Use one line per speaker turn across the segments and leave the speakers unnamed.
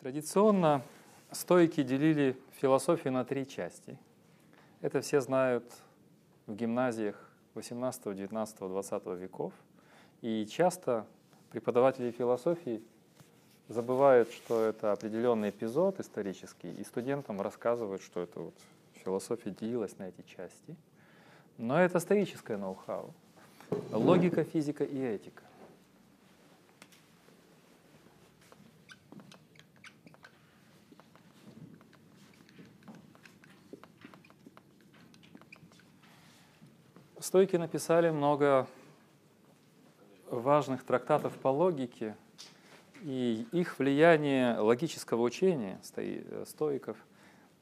Традиционно стойки делили философию на три части. Это все знают в гимназиях 18, 19, 20 веков. И часто преподаватели философии забывают, что это определенный эпизод исторический, и студентам рассказывают, что это вот философия делилась на эти части. Но это стоическое ноу-хау. Логика, физика и этика. Стойки написали много важных трактатов по логике, и их влияние логического учения стоиков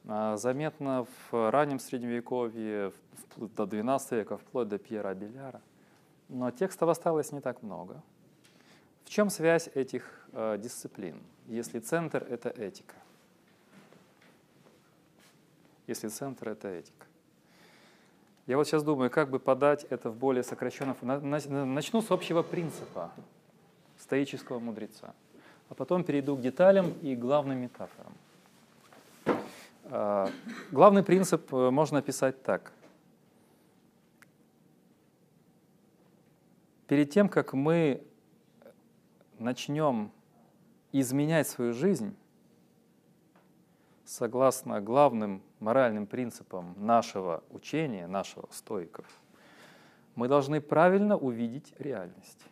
а, заметно в раннем Средневековье, до XII века, вплоть до Пьера Беляра. Но текстов осталось не так много. В чем связь этих э, дисциплин, если центр — это этика? Если центр — это этика. Я вот сейчас думаю, как бы подать это в более сокращенном... Начну с общего принципа стоического мудреца, а потом перейду к деталям и главным метафорам. А, главный принцип э, можно описать так. Перед тем, как мы начнем изменять свою жизнь, согласно главным моральным принципам нашего учения, нашего стоиков, мы должны правильно увидеть реальность.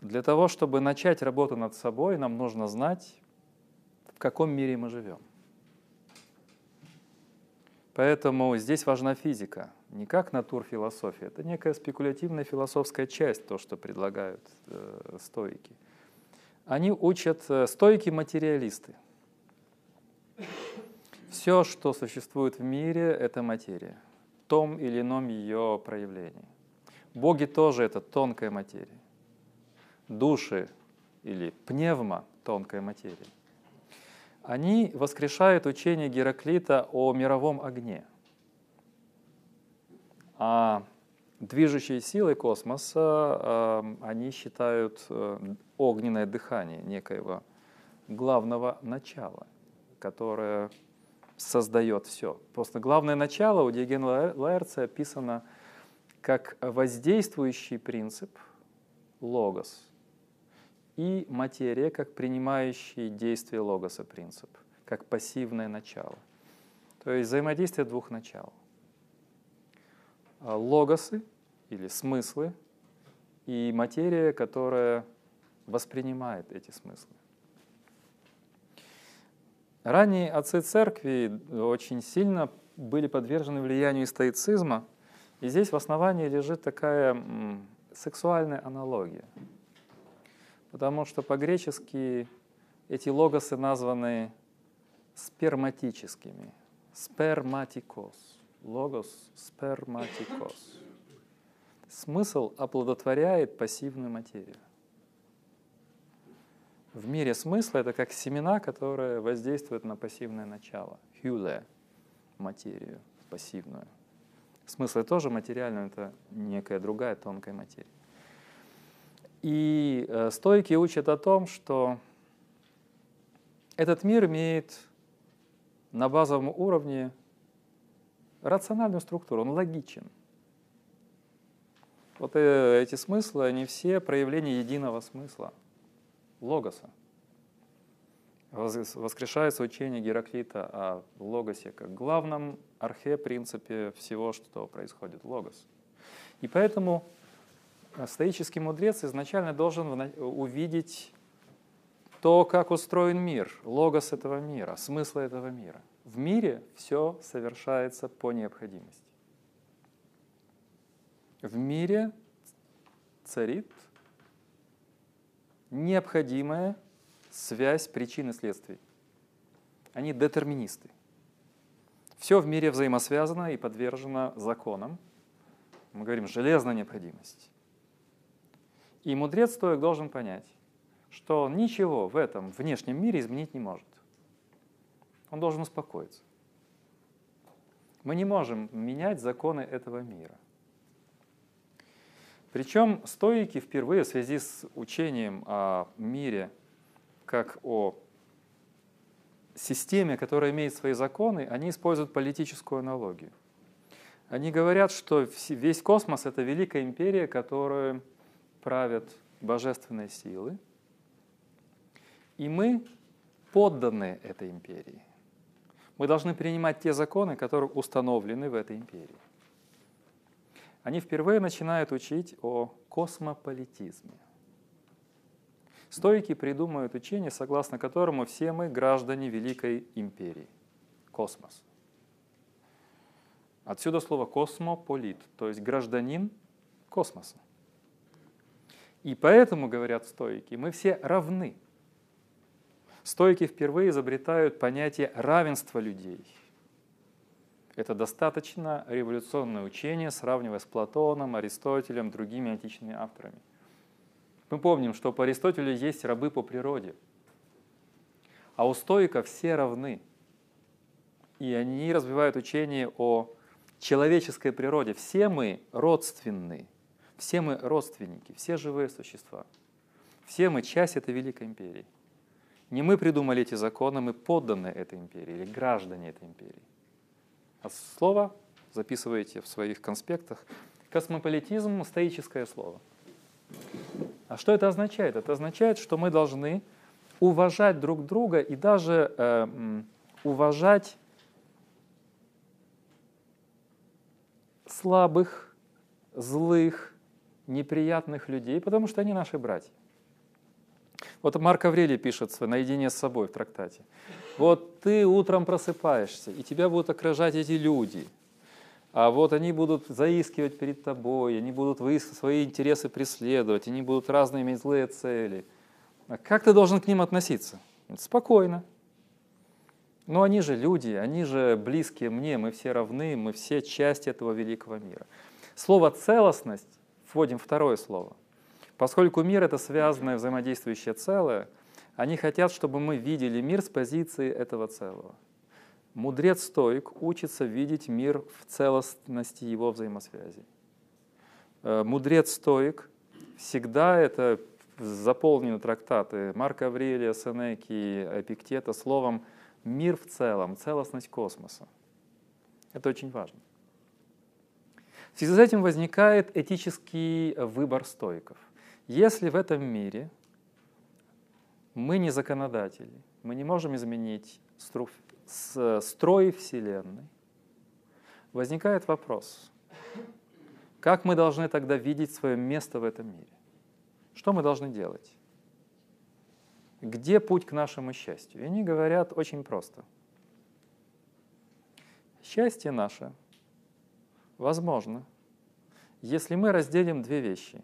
Для того, чтобы начать работу над собой, нам нужно знать, в каком мире мы живем. Поэтому здесь важна физика, не как натурфилософия. Это некая спекулятивная философская часть, то, что предлагают э, стойки. Они учат э, стойки-материалисты – все, что существует в мире, это материя, в том или ином ее проявлении. Боги тоже это тонкая материя. Души или пневма — тонкая материя. Они воскрешают учение Гераклита о мировом огне. А движущей силой космоса э, они считают э, огненное дыхание некоего главного начала, которое создает все. Просто главное начало у Диогена Лаэрца описано как воздействующий принцип, логос, и материя как принимающий действие логоса принцип, как пассивное начало. То есть взаимодействие двух начал. А логосы или смыслы и материя, которая воспринимает эти смыслы. Ранние отцы церкви очень сильно были подвержены влиянию стоицизма, и здесь в основании лежит такая сексуальная аналогия. Потому что по-гречески эти логосы названы сперматическими. Сперматикос. Логос сперматикос. Смысл оплодотворяет пассивную материю в мире смысла это как семена, которые воздействуют на пассивное начало, хюле, материю пассивную. Смысл тоже материальный, это некая другая тонкая материя. И э, стойки учат о том, что этот мир имеет на базовом уровне рациональную структуру, он логичен. Вот э, эти смыслы, они все проявления единого смысла – логоса. Воскрешается учение Гераклита о логосе как главном архе-принципе всего, что происходит, логос. И поэтому э, стоический мудрец изначально должен увидеть то, как устроен мир, логос этого мира, смысл этого мира. В мире все совершается по необходимости. В мире царит необходимая связь причин и следствий. Они детерминисты. Все в мире взаимосвязано и подвержено законам. Мы говорим железная необходимость. И мудрец стоек должен понять, что он ничего в этом внешнем мире изменить не может. Он должен успокоиться. Мы не можем менять законы этого мира. Причем стоики впервые в связи с учением о мире как о системе, которая имеет свои законы, они используют политическую аналогию. Они говорят, что весь космос — это великая империя, которую правят божественные силы, и мы подданы этой империи. Мы должны принимать те законы, которые установлены в этой империи. Они впервые начинают учить о космополитизме. Стойки придумают учение, согласно которому все мы граждане Великой Империи. Космос. Отсюда слово космополит, то есть гражданин космоса. И поэтому, говорят стойки, мы все равны. Стойки впервые изобретают понятие равенства людей. Это достаточно революционное учение, сравнивая с Платоном, Аристотелем, другими античными авторами – мы помним, что по Аристотелю есть рабы по природе, а у стоиков все равны. И они развивают учение о человеческой природе. Все мы родственны, все мы родственники, все живые существа. Все мы часть этой великой империи. Не мы придумали эти законы, мы подданные этой империи или граждане этой империи. Слово записываете в своих конспектах. Космополитизм – стоическое слово. А что это означает? Это означает, что мы должны уважать друг друга и даже э, уважать слабых, злых, неприятных людей, потому что они наши братья. Вот Марк Аврелий пишет наедине с собой в трактате. Вот ты утром просыпаешься, и тебя будут окружать эти люди – а вот они будут заискивать перед тобой, они будут свои интересы преследовать, они будут разные иметь злые цели. А как ты должен к ним относиться? Спокойно. Но они же люди, они же близкие мне, мы все равны, мы все часть этого великого мира. Слово «целостность» вводим второе слово. Поскольку мир — это связанное взаимодействующее целое, они хотят, чтобы мы видели мир с позиции этого целого. Мудрец-стоик учится видеть мир в целостности его взаимосвязи. Э, Мудрец-стоик всегда это заполнены трактаты Марка Аврелия, Сенеки, Эпиктета словом «мир в целом», целостность космоса. Это очень важно. В связи с этим возникает этический выбор стоиков. Если в этом мире мы не законодатели, мы не можем изменить строй Вселенной, возникает вопрос, как мы должны тогда видеть свое место в этом мире? Что мы должны делать? Где путь к нашему счастью? И они говорят очень просто. Счастье наше возможно, если мы разделим две вещи.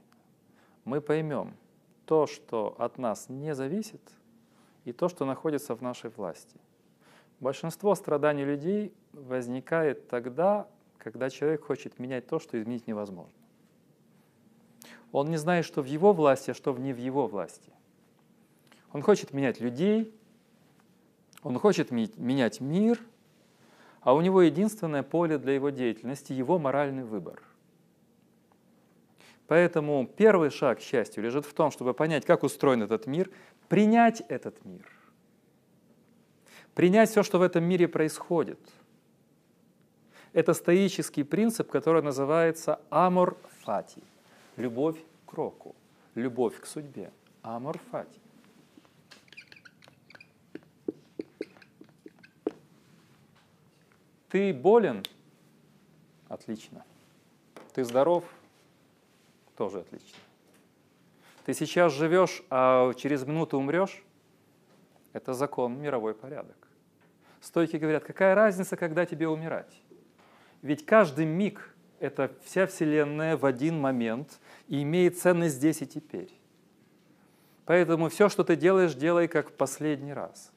Мы поймем то, что от нас не зависит, и то, что находится в нашей власти – Большинство страданий людей возникает тогда, когда человек хочет менять то, что изменить невозможно. Он не знает, что в его власти, а что не в его власти. Он хочет менять людей, он хочет менять мир, а у него единственное поле для его деятельности – его моральный выбор. Поэтому первый шаг к счастью лежит в том, чтобы понять, как устроен этот мир, принять этот мир – принять все, что в этом мире происходит. Это стоический принцип, который называется amor fati, любовь к року, любовь к судьбе, amor fati. Ты болен? Отлично. Ты здоров? Тоже отлично. Ты сейчас живешь, а через минуту умрешь? Это закон, мировой порядок. Стойки говорят, какая разница, когда тебе умирать? Ведь каждый миг — это вся Вселенная в один момент и имеет ценность здесь и теперь. Поэтому все, что ты делаешь, делай как в последний раз.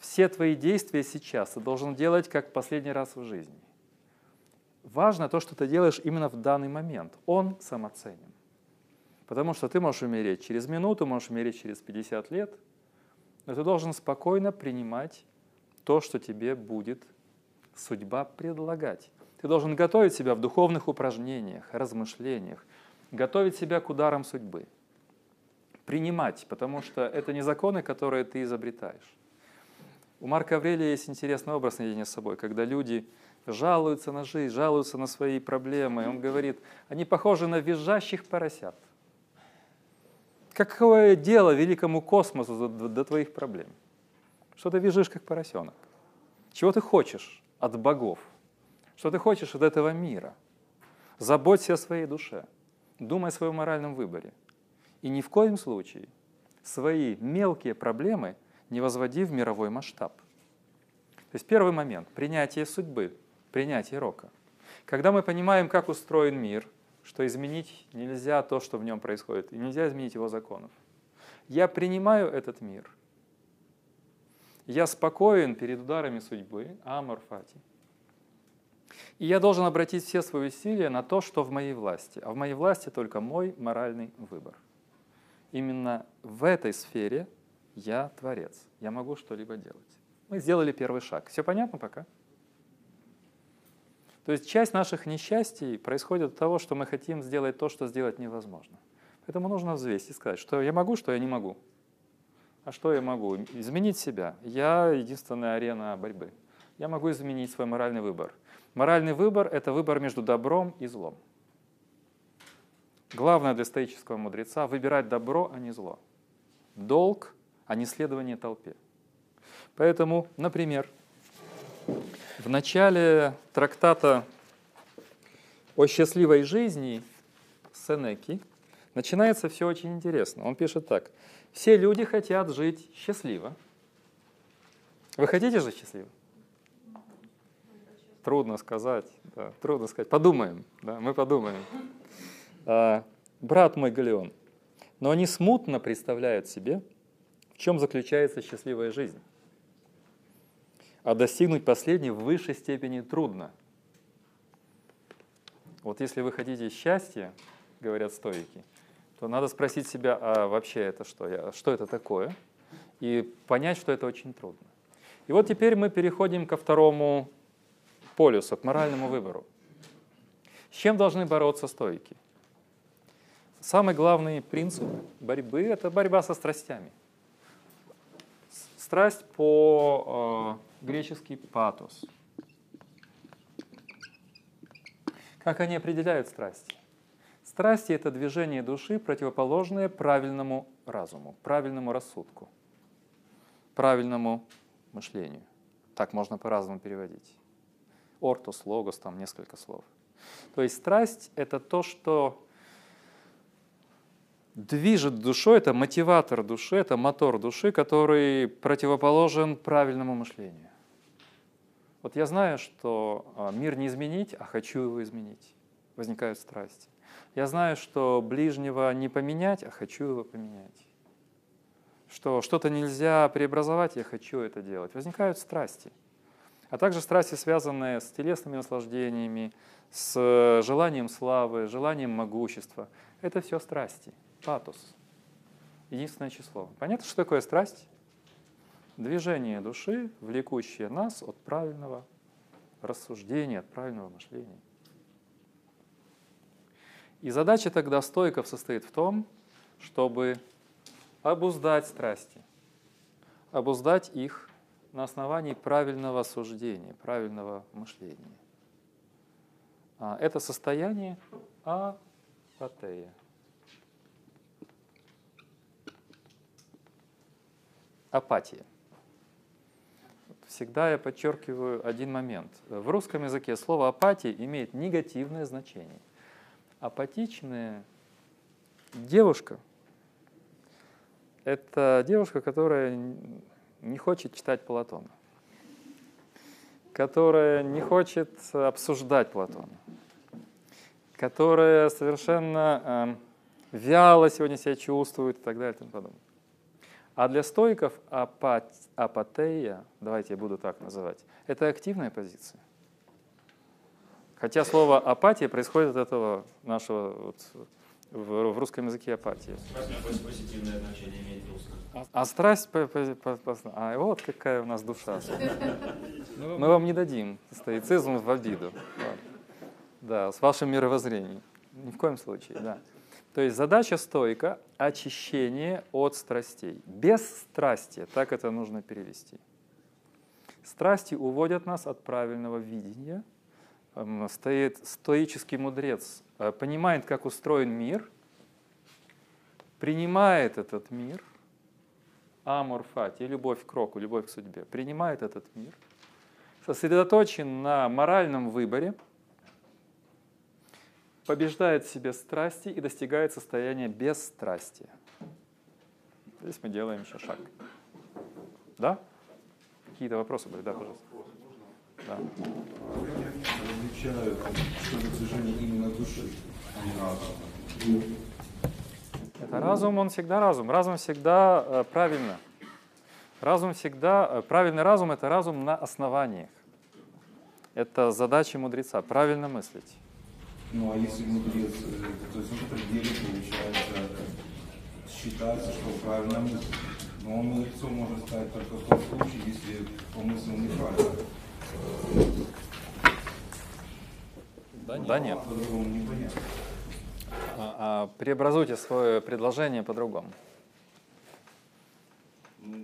Все твои действия сейчас ты должен делать как последний раз в жизни. Важно то, что ты делаешь именно в данный момент. Он самоценен. Потому что ты можешь умереть через минуту, можешь умереть через 50 лет, но ты должен спокойно принимать то, что тебе будет судьба предлагать. Ты должен готовить себя в духовных упражнениях, размышлениях, готовить себя к ударам судьбы. принимать, потому что это не законы, которые ты изобретаешь. У Марка Аврелия есть интересный образ наедине с собой, когда люди жалуются на жизнь, жалуются на свои проблемы. Он говорит, они похожи на визжащих поросят. Какое дело великому космосу до, твоих проблем? Что ты визжишь, как поросенок? Чего ты хочешь от богов? Что ты хочешь от этого мира? Заботься о своей душе. Думай о своем моральном выборе. И ни в коем случае свои мелкие проблемы не возводи в мировой масштаб. То есть первый момент – принятие судьбы, принятие рока. Когда мы понимаем, как устроен мир, что изменить нельзя то, что в нем происходит, и нельзя изменить его законов. Я принимаю этот мир. Я спокоен перед ударами судьбы, амор фати. И я должен обратить все свои усилия на то, что в моей власти. А в моей власти только мой моральный выбор. Именно в этой сфере я творец. Я могу что-либо делать. Мы сделали первый шаг. Все понятно пока? То есть часть наших несчастий происходит от того, что мы хотим сделать то, что сделать невозможно. Поэтому нужно взвесить и сказать, что я могу, что я не могу. А что я могу? Изменить себя. Я единственная арена борьбы. Я могу изменить свой моральный выбор. Моральный выбор – это выбор между добром и злом. Главное для стоического мудреца – выбирать добро, а не зло. Долг, а не следование толпе. Поэтому, например, в начале трактата о счастливой жизни Сенеки начинается все очень интересно. Он пишет так. Все люди хотят жить счастливо. Вы хотите жить счастливо? Трудно сказать, да, трудно сказать. Подумаем, да, мы подумаем. А, брат мой Галеон, но они смутно представляют себе, в чем заключается счастливая жизнь. А достигнуть последней в высшей степени трудно. Вот если вы хотите счастья, говорят стойки, то надо спросить себя, а вообще это что? Что это такое? И понять, что это очень трудно. И вот теперь мы переходим ко второму полюсу, к моральному выбору. С чем должны бороться стойки? Самый главный принцип борьбы – это борьба со страстями. Страсть по-гречески э, патос. Как они определяют страсти? Страсти – это движение души, противоположное правильному разуму, правильному рассудку, правильному мышлению. Так можно по-разному переводить ортос, логос, там несколько слов. То есть страсть — это то, что движет душой, это мотиватор души, это мотор души, который противоположен правильному мышлению. Вот я знаю, что а, мир не изменить, а хочу его изменить. Возникают страсти. Я знаю, что ближнего не поменять, а хочу его поменять. Что что-то нельзя преобразовать, я хочу это делать. Возникают страсти а также страсти, связанные с телесными наслаждениями, с желанием славы, желанием могущества. Это все страсти, патос, единственное число. Понятно, что такое страсть? Движение души, влекущее нас от правильного рассуждения, от правильного мышления. И задача тогда стойков состоит в том, чтобы обуздать страсти, обуздать их на основании правильного суждения, правильного мышления. А, это состояние апатея. Апатия. Всегда я подчеркиваю один момент. В русском языке слово апатия имеет негативное значение. Апатичная девушка – это девушка, которая не хочет читать Платона, которая не хочет обсуждать Платона, которая совершенно э, вяло сегодня себя чувствует и так далее и тому подобное. А для стоиков апат, апатея, давайте я буду так называть, это активная позиция. Хотя слово апатия происходит от этого нашего вот, в, в русском языке апатия. А страсть, по, по, по, по, а вот какая у нас душа. Мы вам не дадим стоицизм в обиду. Да, с вашим мировоззрением. Ни в коем случае, да. То есть задача стойка – очищение от страстей. Без страсти, так это нужно перевести. Страсти уводят нас от правильного видения. Стоит стоический мудрец, э, понимает, как устроен мир, принимает этот мир, амор фати, любовь к року, любовь к судьбе, принимает этот мир, сосредоточен на моральном выборе, побеждает в себе страсти и достигает состояния бесстрастия. Здесь мы делаем еще шаг. Да? Какие-то вопросы были? Да, пожалуйста. Да.
Это
разум, он всегда разум. Разум всегда э, правильно. Разум всегда, э, правильный разум – это разум на основаниях. Это задача мудреца, правильно мыслить.
Ну а если мудрец, э, то есть он в пределе, получается, считается, что правильно мыслит. Но он мудрецом может стать только в том случае, если помыслил неправильно.
Да нет. Да нет. А, а, преобразуйте свое предложение по-другому.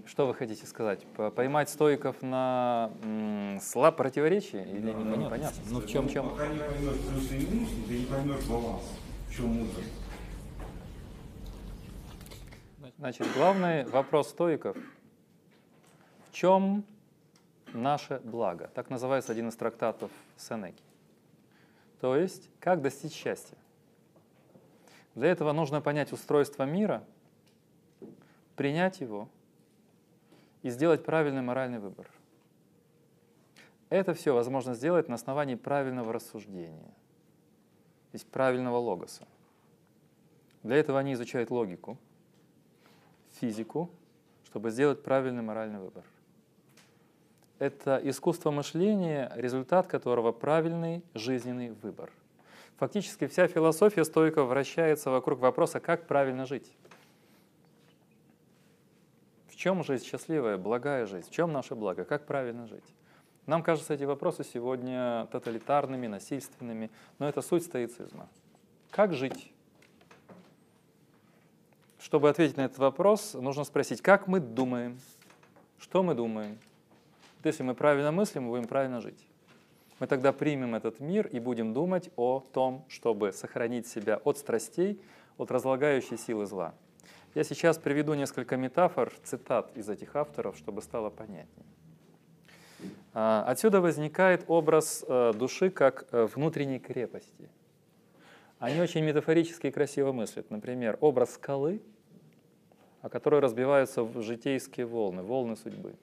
Что вы хотите сказать? Поймать стойков на м, слаб противоречие или
Да,
не,
да.
непонятно? Ну в
Ну,
чем, чем?
Пока не поймешь плюс и минус, ты не поймешь баланс. В чем мудрость.
Значит, главный вопрос стоиков – в чем наше благо? Так называется один из трактатов Сенеки. То есть, как достичь счастья? Для этого нужно понять устройство мира, принять его и сделать правильный моральный выбор. Это все возможно сделать на основании правильного рассуждения, то есть правильного логоса. Для этого они изучают логику, физику, чтобы сделать правильный моральный выбор. Это искусство мышления, результат которого правильный жизненный выбор. Фактически вся философия стойков вращается вокруг вопроса, как правильно жить. Чем жизнь счастливая, благая жизнь? В чем наше благо? Как правильно жить? Нам кажутся эти вопросы сегодня тоталитарными, насильственными, но это суть стоицизма. Как жить? Чтобы ответить на этот вопрос, нужно спросить, как мы думаем, что мы думаем. Вот если мы правильно мыслим, мы будем правильно жить. Мы тогда примем этот мир и будем думать о том, чтобы сохранить себя от страстей, от разлагающей силы зла. Я сейчас приведу несколько метафор, цитат из этих авторов, чтобы стало понятнее. А, Отсюда возникает образ э, души как э, внутренней крепости. Они очень метафорически и красиво мыслят. Например, образ скалы, о которой разбиваются в житейские волны, волны судьбы.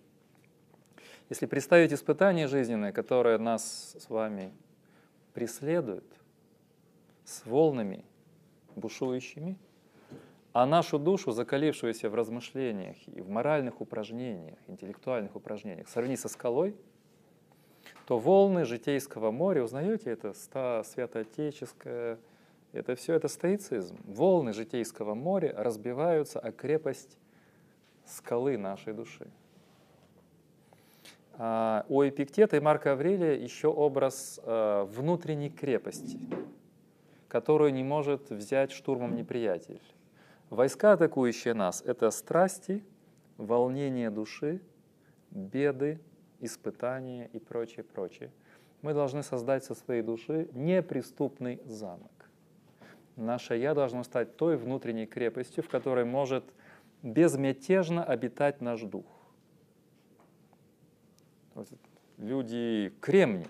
Если представить испытание жизненное, которое нас с вами преследует, с волнами бушующими, а нашу душу, закалившуюся в размышлениях и в моральных упражнениях, интеллектуальных упражнениях, сравни со скалой, то волны житейского моря, узнаете это, ста святоотеческое, это все это стоицизм. Волны житейского моря разбиваются о крепость скалы нашей души. А у Эпиктета и Марка Аврелия еще образ а, внутренней крепости, которую не может взять штурмом неприятель. Войска, атакующие нас, это страсти, волнение души, беды, испытания и прочее, прочее. Мы должны создать со своей души неприступный замок. Наше «я» должно стать той внутренней крепостью, в которой может безмятежно обитать наш дух. Люди кремни,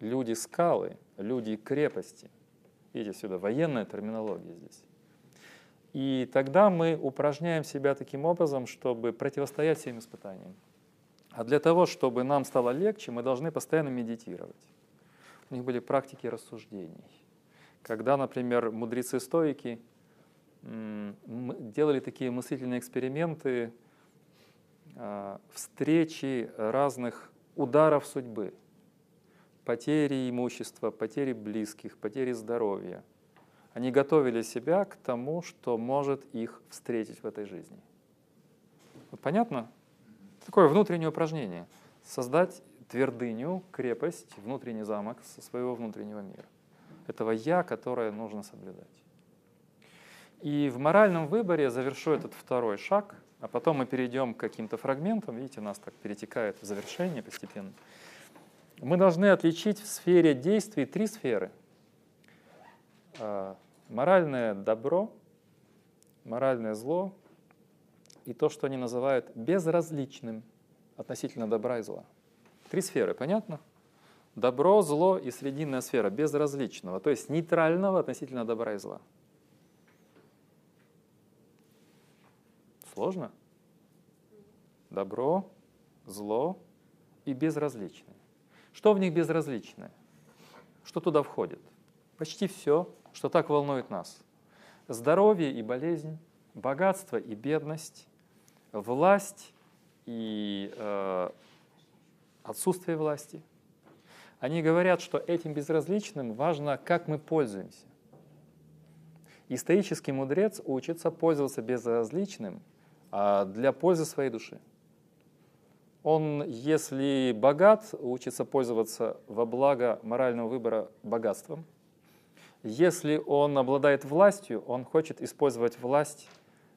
люди скалы, люди крепости. Видите, сюда военная терминология здесь. И тогда мы упражняем себя таким образом, чтобы противостоять всем испытаниям. А для того, чтобы нам стало легче, мы должны постоянно медитировать. У них были практики рассуждений. Когда, например, мудрецы-стоики делали такие мыслительные эксперименты, а, встречи разных ударов судьбы, потери имущества, потери близких, потери здоровья. Они готовили себя к тому, что может их встретить в этой жизни. Вот понятно? Такое внутреннее упражнение. Создать твердыню, крепость, внутренний замок со своего внутреннего мира. Этого «я», которое нужно соблюдать. И в моральном выборе завершу этот второй шаг, а потом мы перейдем к каким-то фрагментам. Видите, нас так перетекает в завершение постепенно. Мы должны отличить в сфере действий три сферы. Моральное добро, моральное зло и то, что они называют безразличным относительно добра и зла. Три сферы, понятно? Добро, зло и срединная сфера безразличного, то есть нейтрального относительно добра и зла. Сложно? Добро, зло и безразличное. Что в них безразличное? Что туда входит? Почти все, что так волнует нас. Здоровье и болезнь, богатство и бедность, власть и э, отсутствие власти. Они говорят, что этим безразличным важно, как мы пользуемся. И стоический мудрец учится пользоваться безразличным а для пользы своей души. Он, если богат, учится пользоваться во благо морального выбора богатством. Если он обладает властью, он хочет использовать власть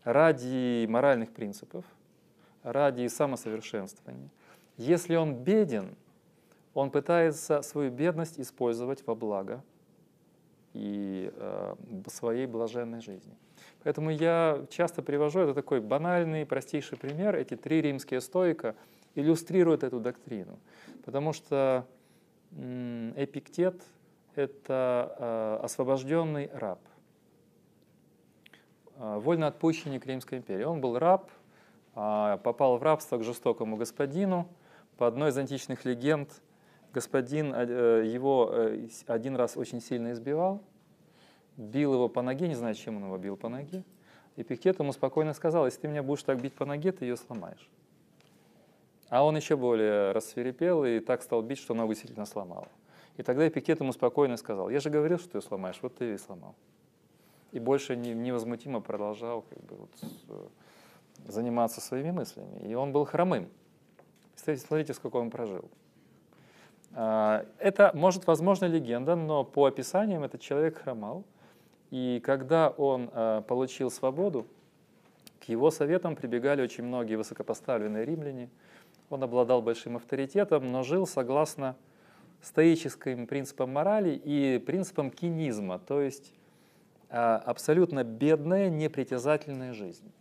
ради моральных принципов, ради самосовершенствования. Если он беден, он пытается свою бедность использовать во благо и э, своей блаженной жизни. Поэтому я часто привожу, это такой банальный, простейший пример, эти три римские стоика – иллюстрирует эту доктрину. Потому что Эпиктет — это а, освобожденный раб, а, вольноотпущенник Римской империи. Он был раб, а, попал в рабство к жестокому господину. По одной из античных легенд господин э, его э, один раз очень сильно избивал, бил его по ноге, не знаю, чем он его бил по ноге. Эпиктет ему спокойно сказал, если ты меня будешь так бить по ноге, ты ее сломаешь. А он еще более рассверепел и так стал бить, что ногу сильно сломал. И тогда Эпикет ему спокойно сказал, я же говорил, что ты ее сломаешь, вот ты и сломал. И больше невозмутимо продолжал как бы, вот, э, заниматься своими мыслями. И он был хромым. Кстати, смотрите, сколько он прожил. А, это, может, возможно, легенда, но по описаниям этот человек хромал. И когда он а, получил свободу, к его советам прибегали очень многие высокопоставленные римляне – он обладал большим авторитетом, но жил согласно стоическим принципам морали и принципам кинизма, то есть а, абсолютно бедная, непритязательная жизнь.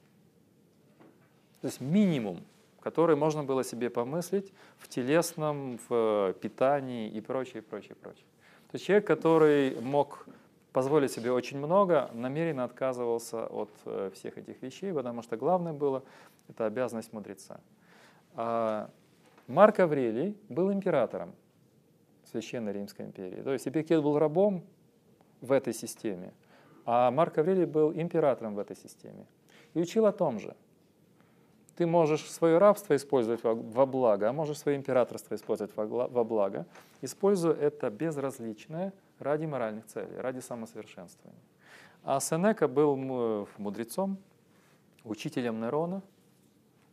То есть минимум, который можно было себе помыслить в телесном, в питании и прочее, прочее, прочее. То есть человек, который мог позволить себе очень много, намеренно отказывался от э, всех этих вещей, потому что главное было – это обязанность мудреца. А Марк Аврелий был императором Священной Римской империи. То есть Эпикет был рабом в этой системе, а Марк Аврелий был императором в этой системе. И учил о том же. Ты можешь свое рабство использовать во благо, а можешь свое императорство использовать во благо, используя это безразличное ради моральных целей, ради самосовершенствования. А Сенека был мудрецом, учителем Нерона –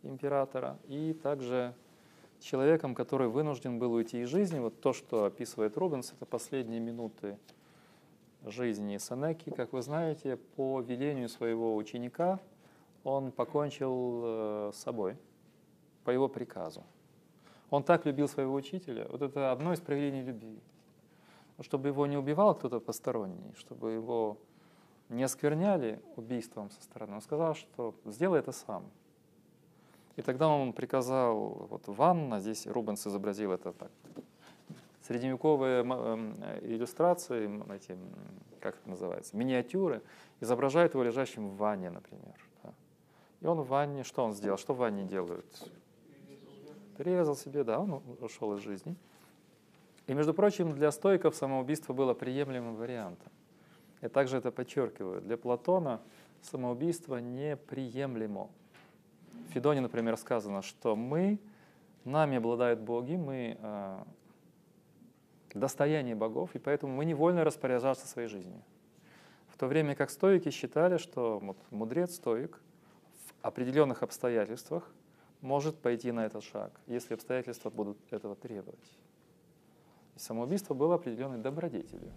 императора, и также человеком, который вынужден был уйти из жизни. Вот то, что описывает Рубенс, это последние минуты жизни Сенеки. Как вы знаете, по велению своего ученика он покончил э, с собой, по его приказу. Он так любил своего учителя. Вот это одно из проявлений любви. Чтобы его не убивал кто-то посторонний, чтобы его не оскверняли убийством со стороны. Он сказал, что сделай это сам. И тогда он приказал, вот ванна, здесь Рубенс изобразил это так, средневековые эм, иллюстрации, эти, как это называется, миниатюры, изображают его лежащим в ванне, например. Да. И он в ванне, что он сделал? Что в ванне делают? Перерезал себе, да, он ушел из жизни. И, между прочим, для стоиков самоубийство было приемлемым вариантом. И также это подчеркиваю. Для Платона самоубийство неприемлемо. В Федоне, например, сказано, что мы, нами обладают боги, мы э, достояние богов, и поэтому мы невольно распоряжаться своей жизнью. В то время как стоики считали, что вот, мудрец, стоик в определенных обстоятельствах может пойти на этот шаг, если обстоятельства будут этого требовать. И самоубийство было определенной добродетелью.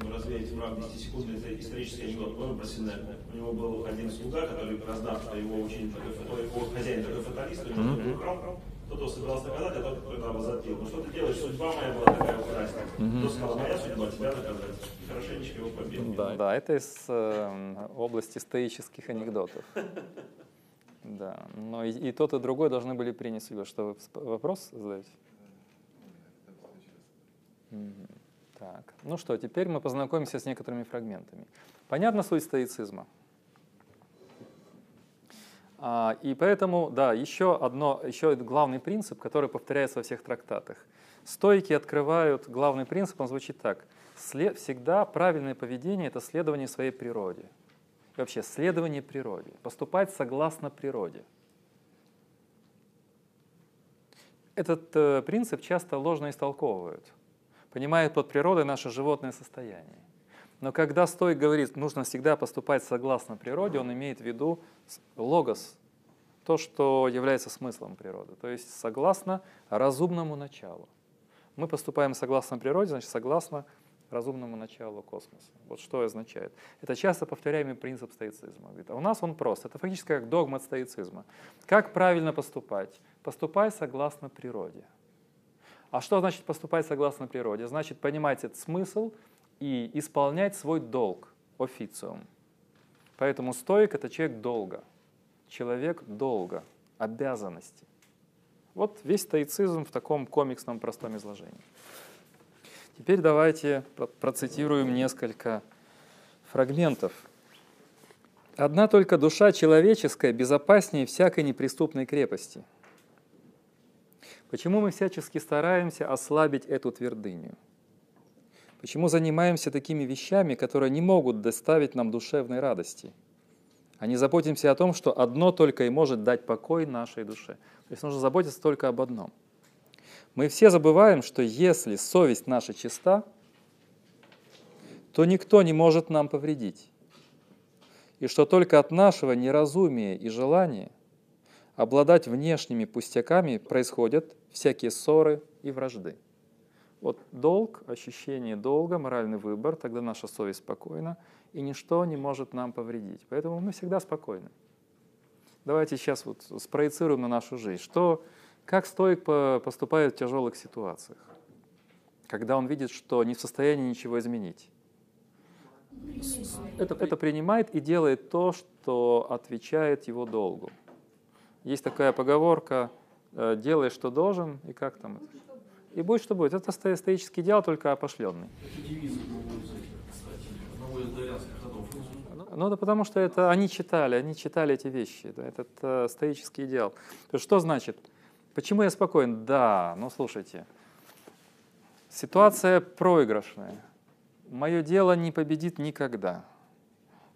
Чтобы развеять в рамках 10 секунд исторический анекдот. Помню про Синека? У него был один слуга, который, прознав, что его ученик, такой, его хозяин такой фаталист, у него mm-hmm. украл, кто-то собирался наказать, а тот какой-то возопил. Ну что ты делаешь, судьба моя была такая украсть. Mm-hmm. Кто сказал, моя судьба, тебя наказать. Хорошенечко его побил.
Да, да это из э, области стоических анекдотов. Да, но и, и тот, и другой должны были принять себя. Что вы вопрос задаете? Mm-hmm. Так, ну что, теперь мы познакомимся с некоторыми фрагментами. Понятно суть стоицизма? А, и поэтому, да, еще, одно, еще главный принцип, который повторяется во всех трактатах. Стойки открывают главный принцип, он звучит так. Всегда правильное поведение – это следование своей природе. И вообще, следование природе. Поступать согласно природе. Этот э, принцип часто ложно истолковывают – понимает под природой наше животное состояние. Но когда Стоик говорит, нужно всегда поступать согласно природе, он имеет в виду логос, то, что является смыслом природы, то есть согласно разумному началу. Мы поступаем согласно природе, значит, согласно разумному началу космоса. Вот что означает. Это часто повторяемый принцип стоицизма. А у нас он прост. Это фактически как догма стоицизма. Как правильно поступать? Поступай согласно природе. А что значит поступать согласно природе? Значит понимать этот смысл и исполнять свой долг, официум. Поэтому стоик — это человек долга, человек долга, обязанности. Вот весь стоицизм в таком комиксном простом изложении. Теперь давайте процитируем несколько фрагментов. «Одна только душа человеческая безопаснее всякой неприступной крепости — Почему мы всячески стараемся ослабить эту твердыню? Почему занимаемся такими вещами, которые не могут доставить нам душевной радости? А не заботимся о том, что одно только и может дать покой нашей душе. То есть нужно заботиться только об одном. Мы все забываем, что если совесть наша чиста, то никто не может нам повредить. И что только от нашего неразумия и желания обладать внешними пустяками происходят всякие ссоры и вражды. Вот долг, ощущение долга, моральный выбор, тогда наша совесть спокойна, и ничто не может нам повредить. Поэтому мы всегда спокойны. Давайте сейчас вот спроецируем на нашу жизнь. Что, как стоик поступает в тяжелых ситуациях, когда он видит, что не в состоянии ничего изменить? Это, это принимает и делает то, что отвечает его долгу. Есть такая поговорка делай, что должен, и как там это? И будет, что будет. Это стоический идеал, только опошленный. Ну да потому что это они читали, они читали эти вещи. Да, этот э, стоический идеал. Что значит? Почему я спокоен? Да, ну слушайте, ситуация проигрышная. Мое дело не победит никогда.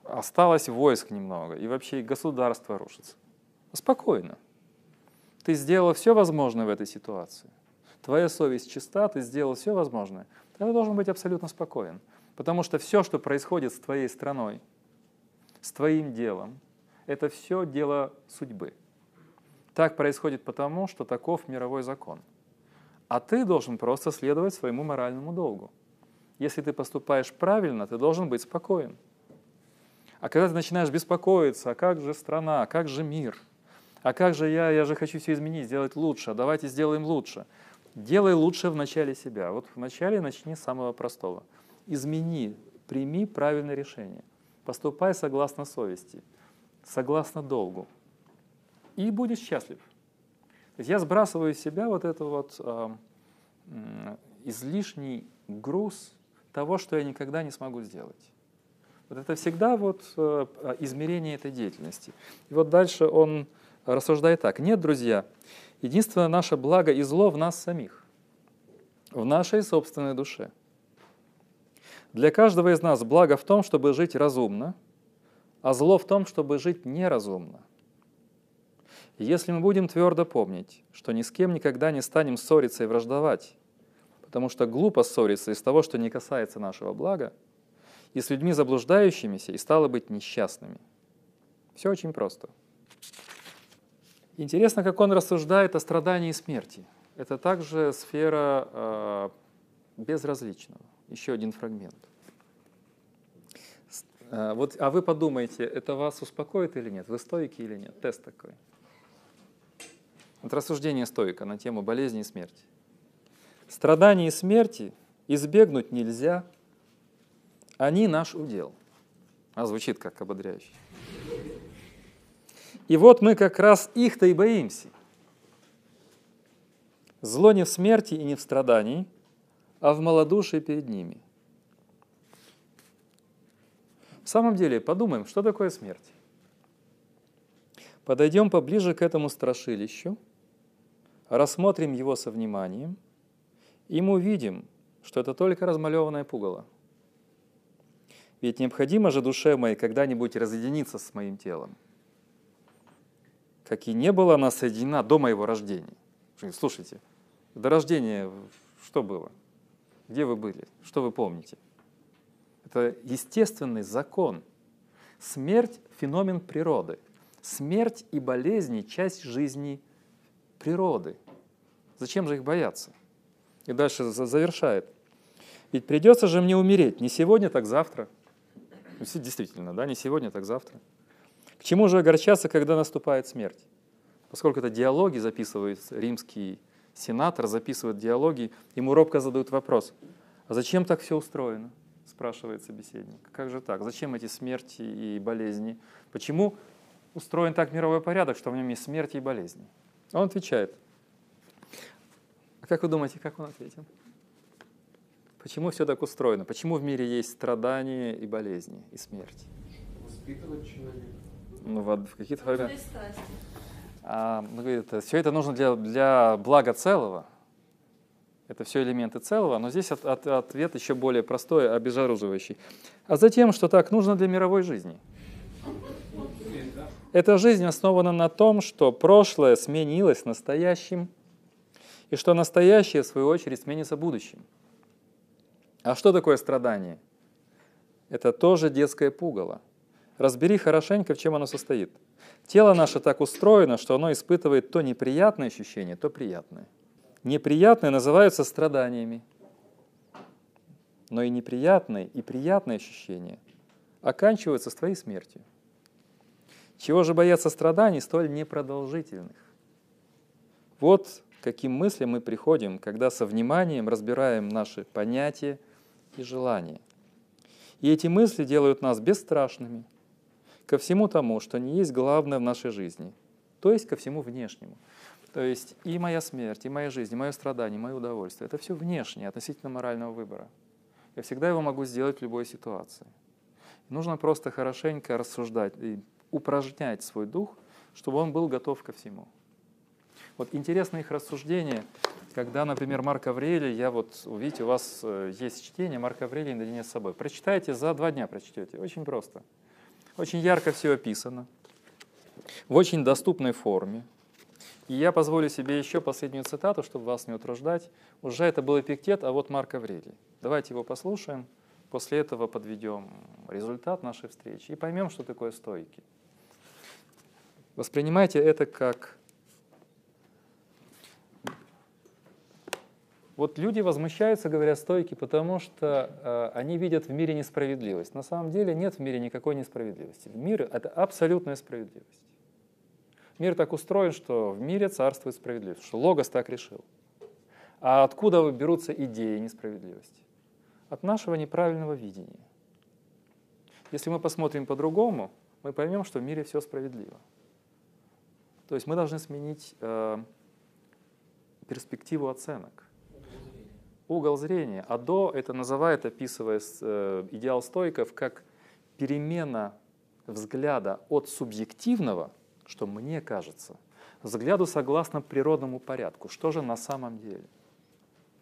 Осталось войск немного, и вообще государство рушится. Спокойно. Ты сделал все возможное в этой ситуации. Твоя совесть чиста, ты сделал все возможное. Ты должен быть абсолютно спокоен. Потому что все, что происходит с твоей страной, с твоим делом, это все дело судьбы. Так происходит потому, что таков мировой закон. А ты должен просто следовать своему моральному долгу. Если ты поступаешь правильно, ты должен быть спокоен. А когда ты начинаешь беспокоиться, а как же страна, а как же мир – а как же я, я же хочу все изменить, сделать лучше, а давайте сделаем лучше. Делай лучше в начале себя. Вот вначале начни с самого простого. Измени, прими правильное решение. Поступай согласно совести, согласно долгу. И будешь счастлив. Я сбрасываю из себя вот это вот э, излишний груз того, что я никогда не смогу сделать. Вот это всегда вот э, измерение этой деятельности. И вот дальше он рассуждает так. Нет, друзья, единственное наше благо и зло в нас самих, в нашей собственной душе. Для каждого из нас благо в том, чтобы жить разумно, а зло в том, чтобы жить неразумно. Если мы будем твердо помнить, что ни с кем никогда не станем ссориться и враждовать, потому что глупо ссориться из того, что не касается нашего блага, и с людьми заблуждающимися, и стало быть несчастными. Все очень просто. Интересно, как он рассуждает о страдании и смерти. Это также сфера э, безразличного. Еще один фрагмент. А, вот, а вы подумайте, это вас успокоит или нет? Вы стоики или нет? Тест такой. Вот рассуждение стоика на тему болезни и смерти. Страдания и смерти избегнуть нельзя, они наш удел. А звучит как ободряюще. И вот мы как раз их-то и боимся. Зло не в смерти и не в страдании, а в малодушии перед ними. В самом деле, подумаем, что такое смерть. Подойдем поближе к этому страшилищу, рассмотрим его со вниманием, и мы увидим, что это только размалеванное пугало. Ведь необходимо же душе моей когда-нибудь разъединиться с моим телом. Как и не была она соединена до моего рождения. Слушайте, до рождения что было? Где вы были? Что вы помните? Это естественный закон. Смерть – феномен природы. Смерть и болезни – часть жизни природы. Зачем же их бояться? И дальше завершает. Ведь придется же мне умереть не сегодня, так завтра. Ну, действительно, да, не сегодня, так завтра. Чему же огорчаться, когда наступает смерть? Поскольку это диалоги записывает римский сенатор, записывает диалоги, ему робко задают вопрос, а зачем так все устроено? спрашивает собеседник. Как же так? Зачем эти смерти и болезни? Почему устроен так мировой порядок, что в нем есть смерти и болезни? Он отвечает. А как вы думаете, как он ответил? Почему все так устроено? Почему в мире есть страдания и болезни, и смерть?
Воспитывать человека.
Ну, в, в каких-то вариантах. А, ну, говорит, все это нужно для, для блага целого. Это все элементы целого, но здесь от, от, ответ еще более простой, обезоруживающий. А затем, что так нужно для мировой жизни. Эта жизнь основана на том, что прошлое сменилось настоящим, и что настоящее, в свою очередь, сменится будущим. А что такое страдание? Это тоже детское пугало. Разбери хорошенько, в чем оно состоит. Тело наше так устроено, что оно испытывает то неприятное ощущение, то приятное неприятные называются страданиями. Но и неприятные, и приятные ощущения оканчиваются с твоей смертью. Чего же бояться страданий столь непродолжительных? Вот каким мыслям мы приходим, когда со вниманием разбираем наши понятия и желания. И эти мысли делают нас бесстрашными ко всему тому, что не есть главное в нашей жизни, то есть ко всему внешнему – то есть и моя смерть, и моя жизнь, и мое страдание, и мое удовольствие – это все внешнее, относительно морального выбора. Я всегда его могу сделать в любой ситуации. Нужно просто хорошенько рассуждать и упражнять свой дух, чтобы он был готов ко всему. Вот интересно их рассуждение, когда, например, Марк Аврелий, я вот, увидите, у вас э, есть чтение Марка Аврелия наедине с собой. Прочитайте, за два дня прочтете, очень просто. Очень ярко все описано, в очень доступной форме. И я позволю себе еще последнюю цитату, чтобы вас не утруждать. Уже это был эпиктет, а вот Марк Аврелий. Давайте его послушаем, после этого подведем результат нашей встречи и поймем, что такое стойки. Воспринимайте это как... Вот люди возмущаются, говоря стойки, потому что э, они видят в мире несправедливость. На самом деле нет в мире никакой несправедливости. Мир — это абсолютная справедливость. Мир так устроен, что в мире царствует справедливость, что Логос так решил. А откуда берутся идеи несправедливости? От нашего неправильного видения. Если мы посмотрим по-другому, мы поймем, что в мире все справедливо. То есть мы должны сменить э, перспективу оценок. Угол зрения. А до это называет, описывая э, идеал стойков, как перемена взгляда от субъективного – что мне кажется, взгляду согласно природному порядку. Что же на самом деле?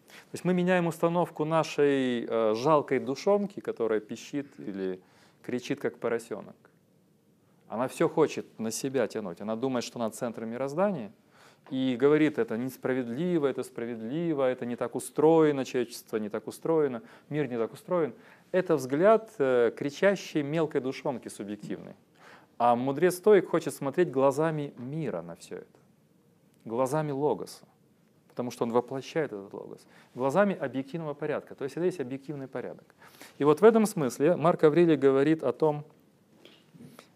То есть мы меняем установку нашей э, жалкой душонки, которая пищит или кричит, как поросенок. Она все хочет на себя тянуть. Она думает, что она центр мироздания и говорит, это несправедливо, это справедливо, это не так устроено, человечество не так устроено, мир не так устроен. Это взгляд э, кричащей мелкой душонки субъективной. А мудрец стоик хочет смотреть глазами мира на все это, глазами логоса. потому что он воплощает этот логос, глазами объективного порядка, то есть это есть объективный порядок. И вот в этом смысле Марк Аврелий говорит о том,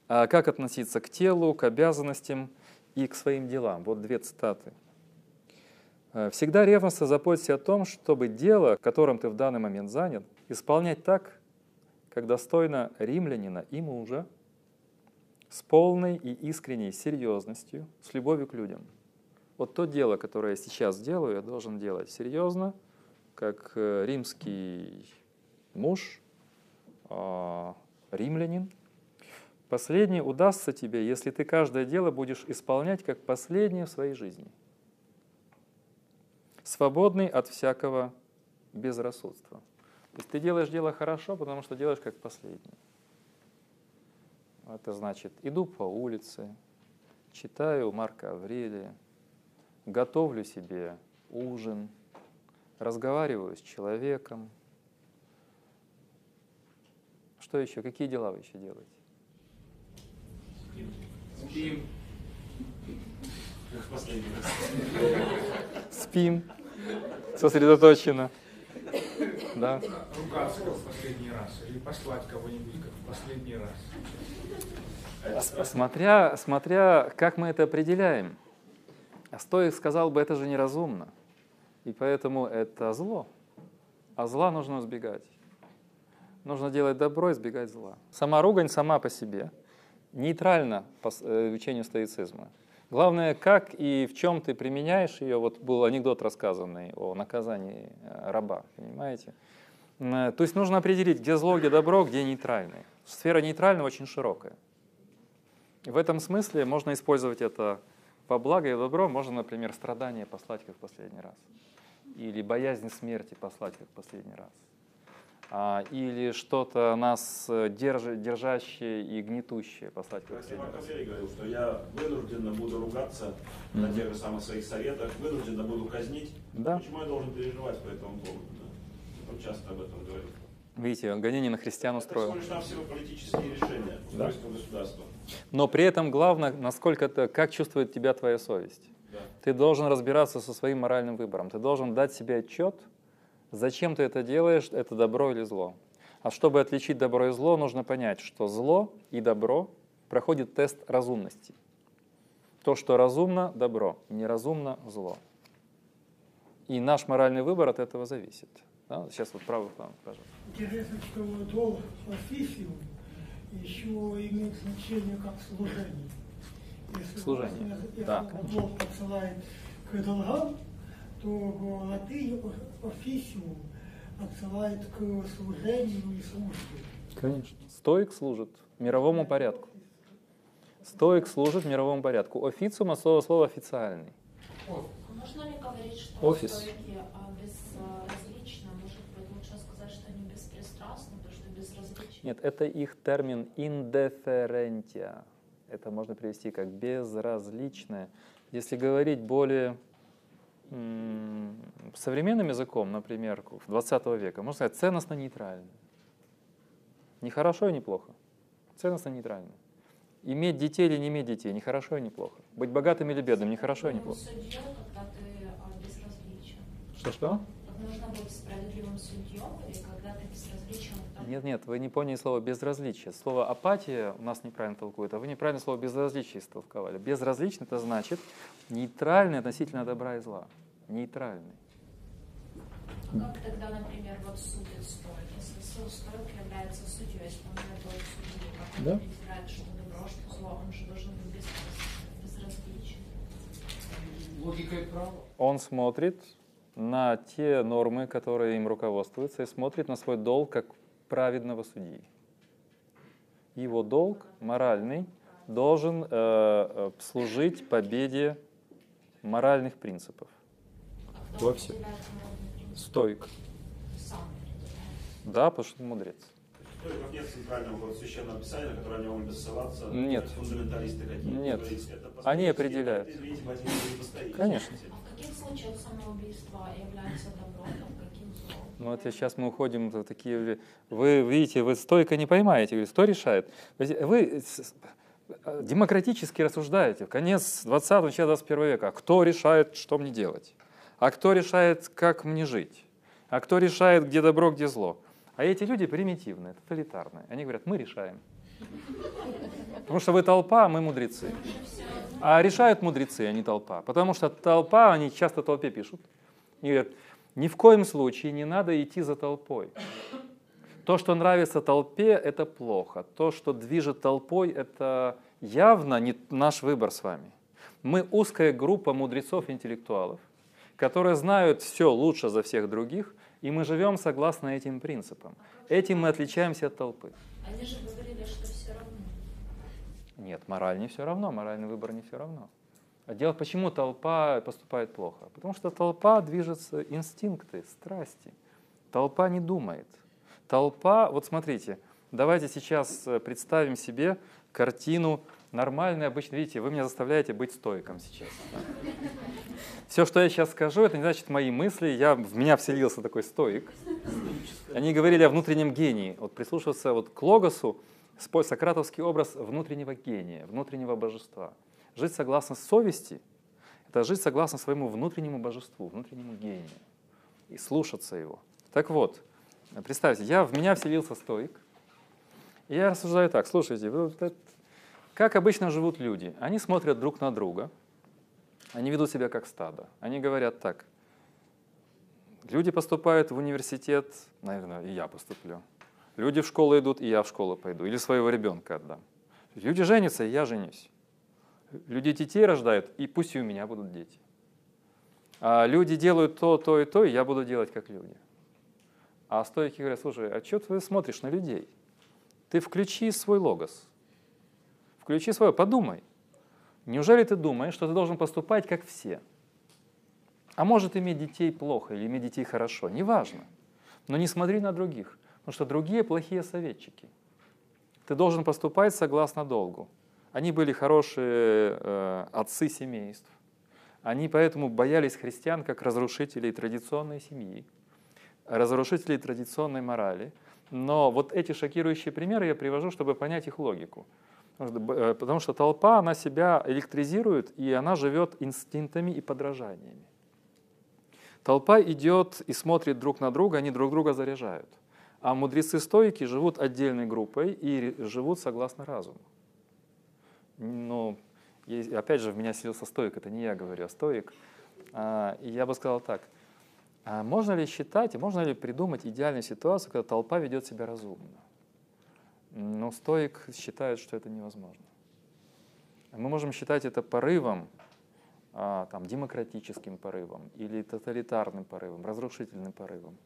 а, как относиться к телу, к обязанностям и к своим делам. Вот две цитаты. «Э, «Всегда ревностно заботься о том, чтобы дело, которым ты в данный момент занят, исполнять так, как достойно римлянина и мужа, с полной и искренней серьезностью, с любовью к людям – вот то дело, которое я сейчас делаю, я должен делать серьезно, как э, римский муж, а, римлянин. Последнее удастся тебе, если ты каждое дело будешь исполнять как последнее в своей жизни. Свободный от всякого безрассудства. То есть ты делаешь дело хорошо, потому что делаешь как последнее. Это значит, иду по улице, читаю Марка Аврелия, готовлю себе ужин, разговариваю с человеком. Что еще? Какие дела вы еще делаете?
Спим.
Спим. Сосредоточено. Да.
Ругаться как в последний раз или послать кого-нибудь как в последний раз.
Смотря, смотря как мы это определяем. А стоик сказал бы, это же неразумно. И поэтому это зло. А зла нужно избегать. Нужно делать добро, избегать зла. Сама ругань сама по себе нейтральна по э, учению стоицизма. Главное, как и в чем ты применяешь ее. Вот был анекдот рассказанный о наказании э, раба, понимаете? Э, то есть нужно определить, где зло, где добро, где нейтральное. Сфера нейтрального очень широкая. В этом смысле можно использовать это по благо и добро можно, например, страдания послать как в последний раз. Или боязнь смерти послать как в последний раз. А, или что-то нас э, держ, держащее и гнетущее послать как
говорил, что я вынужденно буду ругаться mm-hmm. на тех же самых своих советах, вынужденно буду казнить.
Да.
Почему я должен переживать по этому поводу? Да? Он часто об этом говорит.
Видите, гонение на христиан устроил.
Это всего навсего политические решения да. государства.
Но при этом главное, насколько это, как чувствует тебя твоя совесть. Да. Ты должен разбираться со своим моральным выбором. Ты должен дать себе отчет, зачем ты это делаешь, это добро или зло. А чтобы отличить добро и зло, нужно понять, что зло и добро проходит тест разумности. То, что разумно – добро, неразумно – зло. И наш моральный выбор от этого зависит. Да? Сейчас вот правый план, пожалуйста.
Интересно, что вот офисиум еще имеет значение как служение. Если
служение,
если
да.
Бог посылает к долгам, то в офисиум отсылает к служению и службе.
Конечно. Стоик служит мировому порядку. Стоик служит мировому порядку. Официум от слова, слово официальный.
Можно ли говорить, что
Офис.
стойки а, безразличны? Может быть, лучше сказать, что они беспристрастны, потому что безразличны?
Нет, это их термин индеферентия. Это можно привести как безразличное. Если говорить более современным языком, например, в 20 века, можно сказать ценностно-нейтрально. Не хорошо и не плохо. Ценностно-нейтрально. Иметь детей или не иметь детей, не хорошо и не плохо. Быть богатым или бедным, не хорошо и не плохо.
а.
Что-что?
Нужно быть справедливым судьем, или когда ты безразличен к тому,
Нет, нет, вы не поняли слово безразличие. Слово апатия у нас неправильно толкует, а вы неправильно слово безразличие истолковали. Безразличный это значит нейтральный относительно добра и зла. Нейтральный.
А как тогда, например, вот судит стоик? Если суд стоик является судьей, исполняет роль судьи, как он
Да.
определяет, что добро, что зло, он же должен быть без- безразличен.
Логика и право.
Он смотрит на те нормы, которые им руководствуются, и смотрит на свой долг как праведного судьи. Его долг моральный должен э, э, служить победе моральных принципов.
Кто
Во всем.
определяет моральный принцип?
Стоик.
Сам определяет.
Да, потому что он мудрец.
Стоиков нет центрального священного писания, на которое они могут ссылаться.
Нет.
Фундаменталисты какие-то.
Нет.
Это
Они определяют.
это, Извините.
Конечно.
А в каких случаях самоубийство является добром, а в каких злом?
Вот сейчас мы уходим такие... Вы видите, вы стойко не поймаете. Что решает? Вы- э, демократически рассуждаете. Конец 20-го, начало 21 века. Кто решает, что мне делать? А кто решает, как мне жить? А кто решает, где добро, где зло? А эти люди примитивные, тоталитарные. Они говорят, мы решаем. Потому что вы толпа, а мы мудрецы. А решают мудрецы, а не толпа. Потому что толпа, они часто толпе пишут. И говорят, ни в коем случае не надо идти за толпой. То, что нравится толпе, это плохо. То, что движет толпой, это явно не наш выбор с вами. Мы узкая группа мудрецов-интеллектуалов, которые знают все лучше за всех других, и мы живем согласно этим принципам. Этим мы отличаемся от толпы.
Они же говорили, что все равно.
Нет, мораль не все равно, моральный выбор не все равно. А дело, почему толпа поступает плохо? Потому что толпа движется инстинкты, страсти. Толпа не думает. Толпа, вот смотрите, давайте сейчас э, представим себе картину нормальной, обычно, видите, вы меня заставляете быть стойком сейчас. Все, что я сейчас скажу, это не значит мои мысли, я, в меня вселился такой стоик. Они говорили о внутреннем гении. Вот прислушиваться вот к логосу, сократовский образ внутреннего гения, внутреннего божества. Жить согласно совести — это жить согласно своему внутреннему божеству, внутреннему гению. И слушаться его. Так вот, представьте, я, в меня вселился стоик, и я рассуждаю так, слушайте, как обычно живут люди. Они смотрят друг на друга, они ведут себя как стадо. Они говорят так, люди поступают в университет, наверное, и я поступлю. Люди в школу идут, и я в школу пойду. Или своего ребенка отдам. Люди женятся, и я женюсь. Люди детей рождают, и пусть и у меня будут дети. А люди делают то, то и то, и я буду делать как люди. А стойки говорят, слушай, а что ты смотришь на людей? Ты включи свой логос. Включи свое, подумай. Неужели ты думаешь, что ты должен поступать как все? А может иметь детей плохо или иметь детей хорошо, неважно. Но не смотри на других, потому что другие плохие советчики. Ты должен поступать согласно долгу. Они были хорошие э, отцы семейств. Они поэтому боялись христиан как разрушителей традиционной семьи, разрушителей традиционной морали. Но вот эти шокирующие примеры я привожу, чтобы понять их логику. Э, потому что толпа, она себя электризирует, и она живет инстинктами и подражаниями. Толпа идет и смотрит друг на друга, они друг друга заряжают. А мудрецы-стойки живут отдельной группой и живут согласно разуму ну, опять же, в меня селился стоик, это не я говорю, а стоик. А, и я бы сказал так, а можно ли считать, можно ли придумать идеальную ситуацию, когда толпа ведет себя разумно? Но стоик считает, что это невозможно. Мы можем считать это порывом, а, там, демократическим порывом или тоталитарным порывом, разрушительным порывом.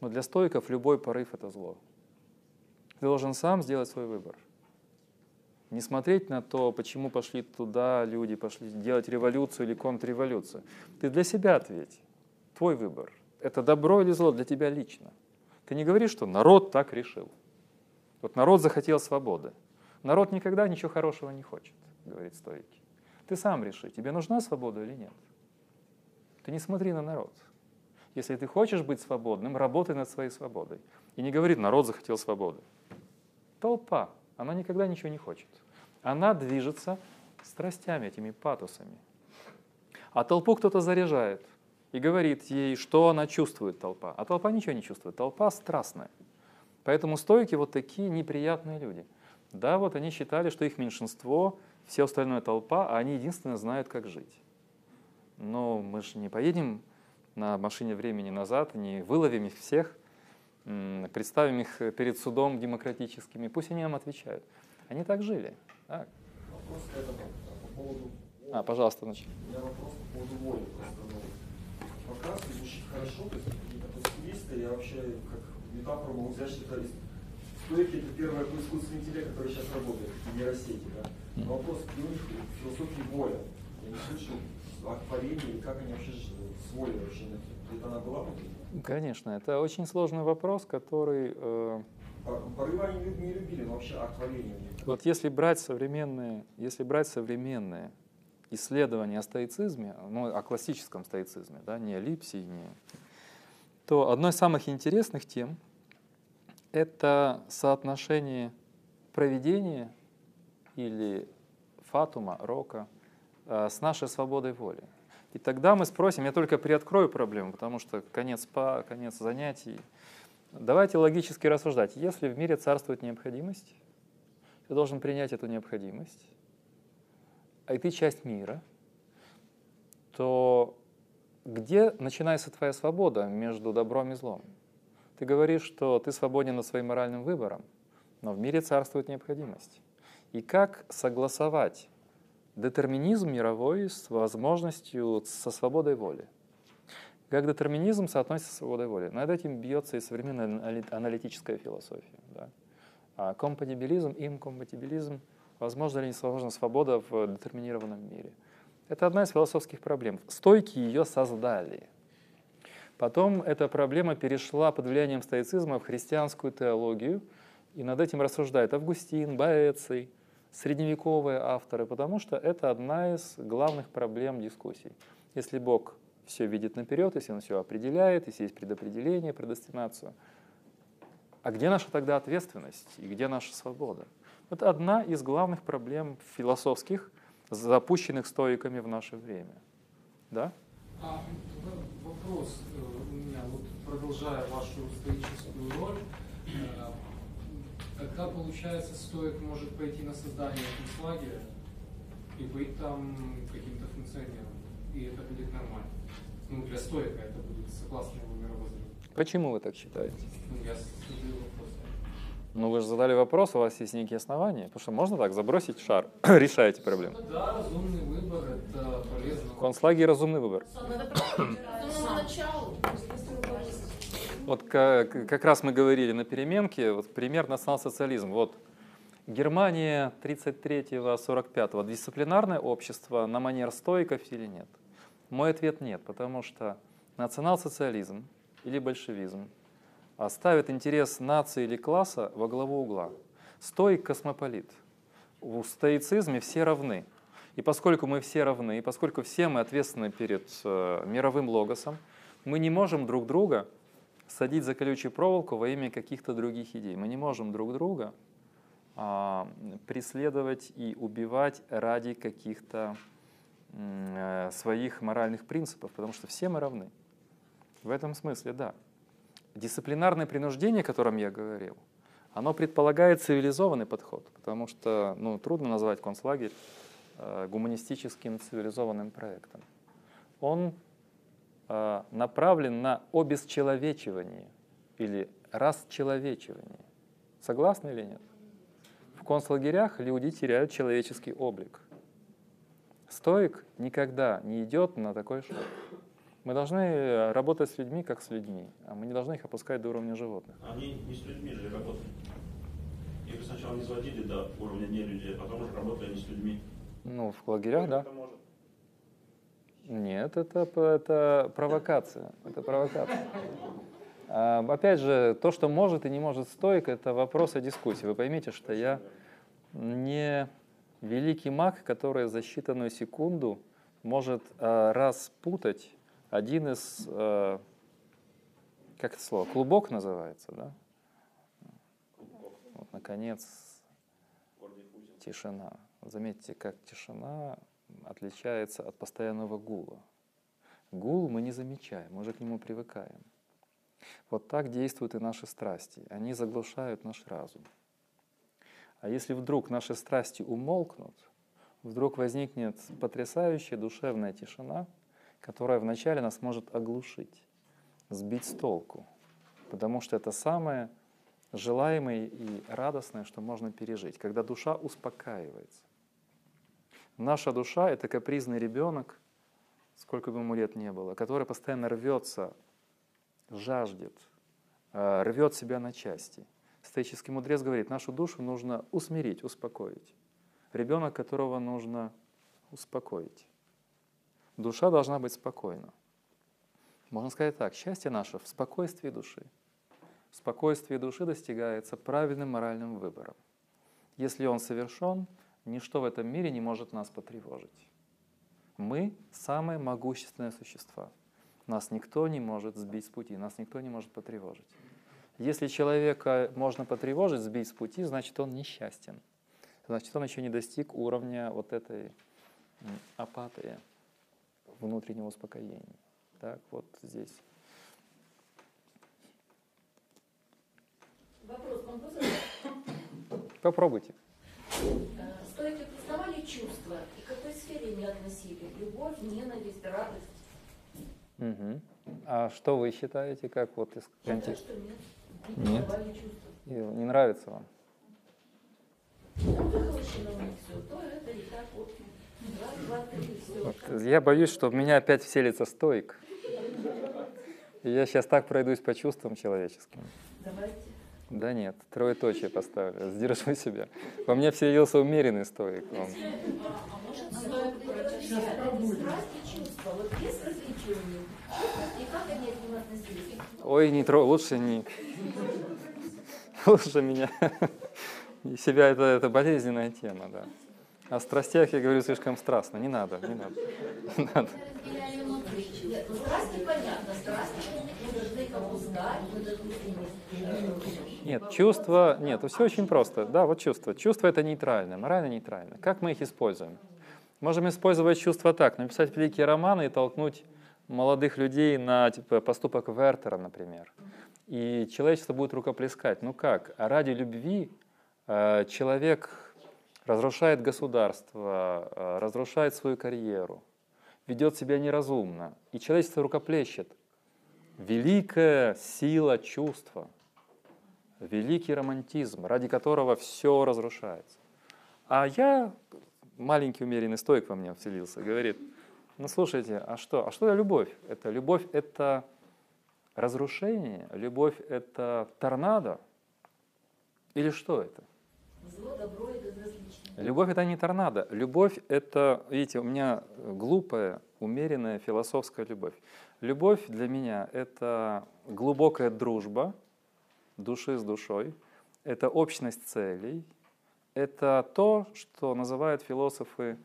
Но для стоиков любой порыв — это зло. Ты должен сам сделать свой выбор. Не смотреть на то, почему пошли туда люди, пошли делать революцию или контрреволюцию. Ты для себя ответь. Твой выбор. Это добро или зло для тебя лично. Ты не говоришь, что народ так решил. Вот народ захотел свободы. Народ никогда ничего хорошего не хочет, говорит стойки. Ты сам реши, тебе нужна свобода или нет. Ты не смотри на народ. Если ты хочешь быть свободным, работай над своей свободой. И не говори, народ захотел свободы. Толпа она никогда ничего не хочет. Она движется страстями, этими патосами. А толпу кто-то заряжает и говорит ей, что она чувствует толпа. А толпа ничего не чувствует, толпа страстная. Поэтому стойки вот такие неприятные люди. Да, вот они считали, что их меньшинство, все остальное толпа, а они единственно знают, как жить. Но мы же не поедем на машине времени назад, не выловим их всех – представим их перед судом демократическим, и пусть они нам отвечают. Они так жили. Так.
Вопрос к этому, по поводу...
А, пожалуйста, значит.
У меня вопрос по поводу воли. Ну, пока звучит хорошо, то есть это стилисты, я вообще как метафору могу взять, что это стойки это первое искусственный интеллект, который сейчас работает, нейросети, да. Но вопрос, где у них философии воля? Я не слышал о творении, как они вообще с волей вообще, где-то она была внутри?
Конечно, это очень сложный вопрос, который... Э,
Порывы они не любили, но вообще акт
Вот если брать современные, если брать современные исследования о стоицизме, ну, о классическом стоицизме, да, не о Липсии, не, то одной из самых интересных тем — это соотношение проведения или фатума, рока, э, с нашей свободой воли. И тогда мы спросим, я только приоткрою проблему, потому что конец по, конец занятий. Давайте логически рассуждать. Если в мире царствует необходимость, ты должен принять эту необходимость, а и ты часть мира, то где начинается твоя свобода между добром и злом? Ты говоришь, что ты свободен над своим моральным выбором, но в мире царствует необходимость. И как согласовать детерминизм мировой с возможностью, со свободой воли? Как детерминизм соотносится с свободой воли? Над этим бьется и современная аналитическая философия. Да? А компатибилизм, инкомпатибилизм, возможно ли невозможна свобода в детерминированном мире? Это одна из философских проблем. Стойки ее создали. Потом эта проблема перешла под влиянием стоицизма в христианскую теологию, и над этим рассуждает Августин, Боэций, средневековые авторы, потому что это одна из главных проблем дискуссий. Если Бог все видит наперед, если Он все определяет, если есть предопределение, предестинацию, а где наша тогда ответственность и где наша свобода? Это одна из главных проблем философских, запущенных стоиками в наше время. Да?
А, вопрос э, у меня, вот продолжая вашу стоическую роль, э, Тогда, получается, стоит может пойти на создание концлагеря и быть там каким-то функционером. И это будет нормально. Ну, для стоика это будет согласно его мировоззрению.
Почему вы так считаете?
Ну, я задаю вопрос.
Ну, вы же задали вопрос, у вас есть некие основания. Потому что можно так забросить шар, решаете проблему.
Да, разумный выбор, это полезно.
Концлагерь – разумный выбор.
началу.
Вот как, как раз мы говорили на переменке, вот пример национал-социализм. Вот Германия 33-45, дисциплинарное общество на манер стойков или нет? Мой ответ нет, потому что национал-социализм или большевизм ставит интерес нации или класса во главу угла. Стоик космополит. В стоицизме все равны. И поскольку мы все равны, и поскольку все мы ответственны перед э, мировым логосом, мы не можем друг друга садить за колючую проволоку во имя каких-то других идей. Мы не можем друг друга а, преследовать и убивать ради каких-то э, своих моральных принципов, потому что все мы равны. В этом смысле, да. Дисциплинарное принуждение, о котором я говорил, оно предполагает цивилизованный подход, потому что ну, трудно назвать концлагерь э, гуманистическим цивилизованным проектом. Он направлен на обесчеловечивание или расчеловечивание. Согласны или нет? В концлагерях люди теряют человеческий облик. Стоик никогда не идет на такой шаг. Мы должны работать с людьми, как с людьми, а мы не должны их опускать до уровня животных.
Они не с людьми же работали. Их сначала не сводили до уровня не людей, а потом уже работали они с людьми.
Ну, в лагерях, да. Нет, это, это провокация. Это провокация. А, опять же, то, что может и не может стойк, это вопрос о дискуссии. Вы поймите, что я не великий маг, который за считанную секунду может а, распутать один из, а, как это слово, клубок называется, да? Вот, наконец, тишина. Заметьте, как тишина отличается от постоянного гула. Гул мы не замечаем, мы уже к нему привыкаем. Вот так действуют и наши страсти. Они заглушают наш разум. А если вдруг наши страсти умолкнут, вдруг возникнет потрясающая душевная тишина, которая вначале нас может оглушить, сбить с толку, потому что это самое желаемое и радостное, что можно пережить, когда душа успокаивается. Наша душа — это капризный ребенок, сколько бы ему лет не было, который постоянно рвется, жаждет, э, рвет себя на части. Стоический мудрец говорит, нашу душу нужно усмирить, успокоить. Ребенок, которого нужно успокоить. Душа должна быть спокойна. Можно сказать так, счастье наше в спокойствии души. Спокойствие души достигается правильным моральным выбором. Если он совершен, Ничто в этом мире не может нас потревожить. Мы – самые могущественные существа. Нас никто не может сбить с пути, нас никто не может потревожить. Если человека можно потревожить, сбить с пути, значит он несчастен. Значит он еще не достиг уровня вот этой апатии. внутреннего успокоения. Так, вот здесь.
Вопрос могу
Попробуйте.
Чувства и к какой сфере не относили? Любовь, ненависть, радость?
Угу. А что вы считаете, как вот из
Считаю,
контекста?
что нет. Не
Нет. И Не нравится вам?
Ну. Вот,
я боюсь, что в меня опять вселится стоик. И я сейчас так пройдусь по чувствам человеческим.
Давайте.
Да нет, троеточие поставлю, сдержу себя. Во мне вселился умеренный стоик.
А может, стоит различать страсти чувства? Вот есть различия у них? И как они к ним относились?
Ой, не тро, лучше не... Лучше меня... И себя это, это болезненная тема, да. О страстях я говорю слишком страстно. Не надо, не надо. Не надо.
Нет, ну страсти понятно. Страсти мы должны их опускать, мы должны
Нет, чувства, нет, все очень просто. Да, вот чувства. Чувства это нейтрально, морально нейтрально. Как мы их используем? Можем использовать чувства так, написать великие романы и толкнуть молодых людей на типа, поступок Вертера, например. И человечество будет рукоплескать. Ну как? А ради любви э, человек разрушает государство, э, разрушает свою карьеру, ведет себя неразумно. И человечество рукоплещет. Великая сила чувства – великий романтизм, ради которого все разрушается. А я, маленький умеренный стоик во мне вселился, говорит, ну слушайте, а что? А что это любовь? Это любовь — это разрушение, любовь — это торнадо? Или что это?
Зло, добро и безразличие.
Любовь — это не торнадо. Любовь — это, видите, у меня глупая, умеренная философская любовь. Любовь для меня — это глубокая дружба души с душой, это общность целей, это то, что называют философы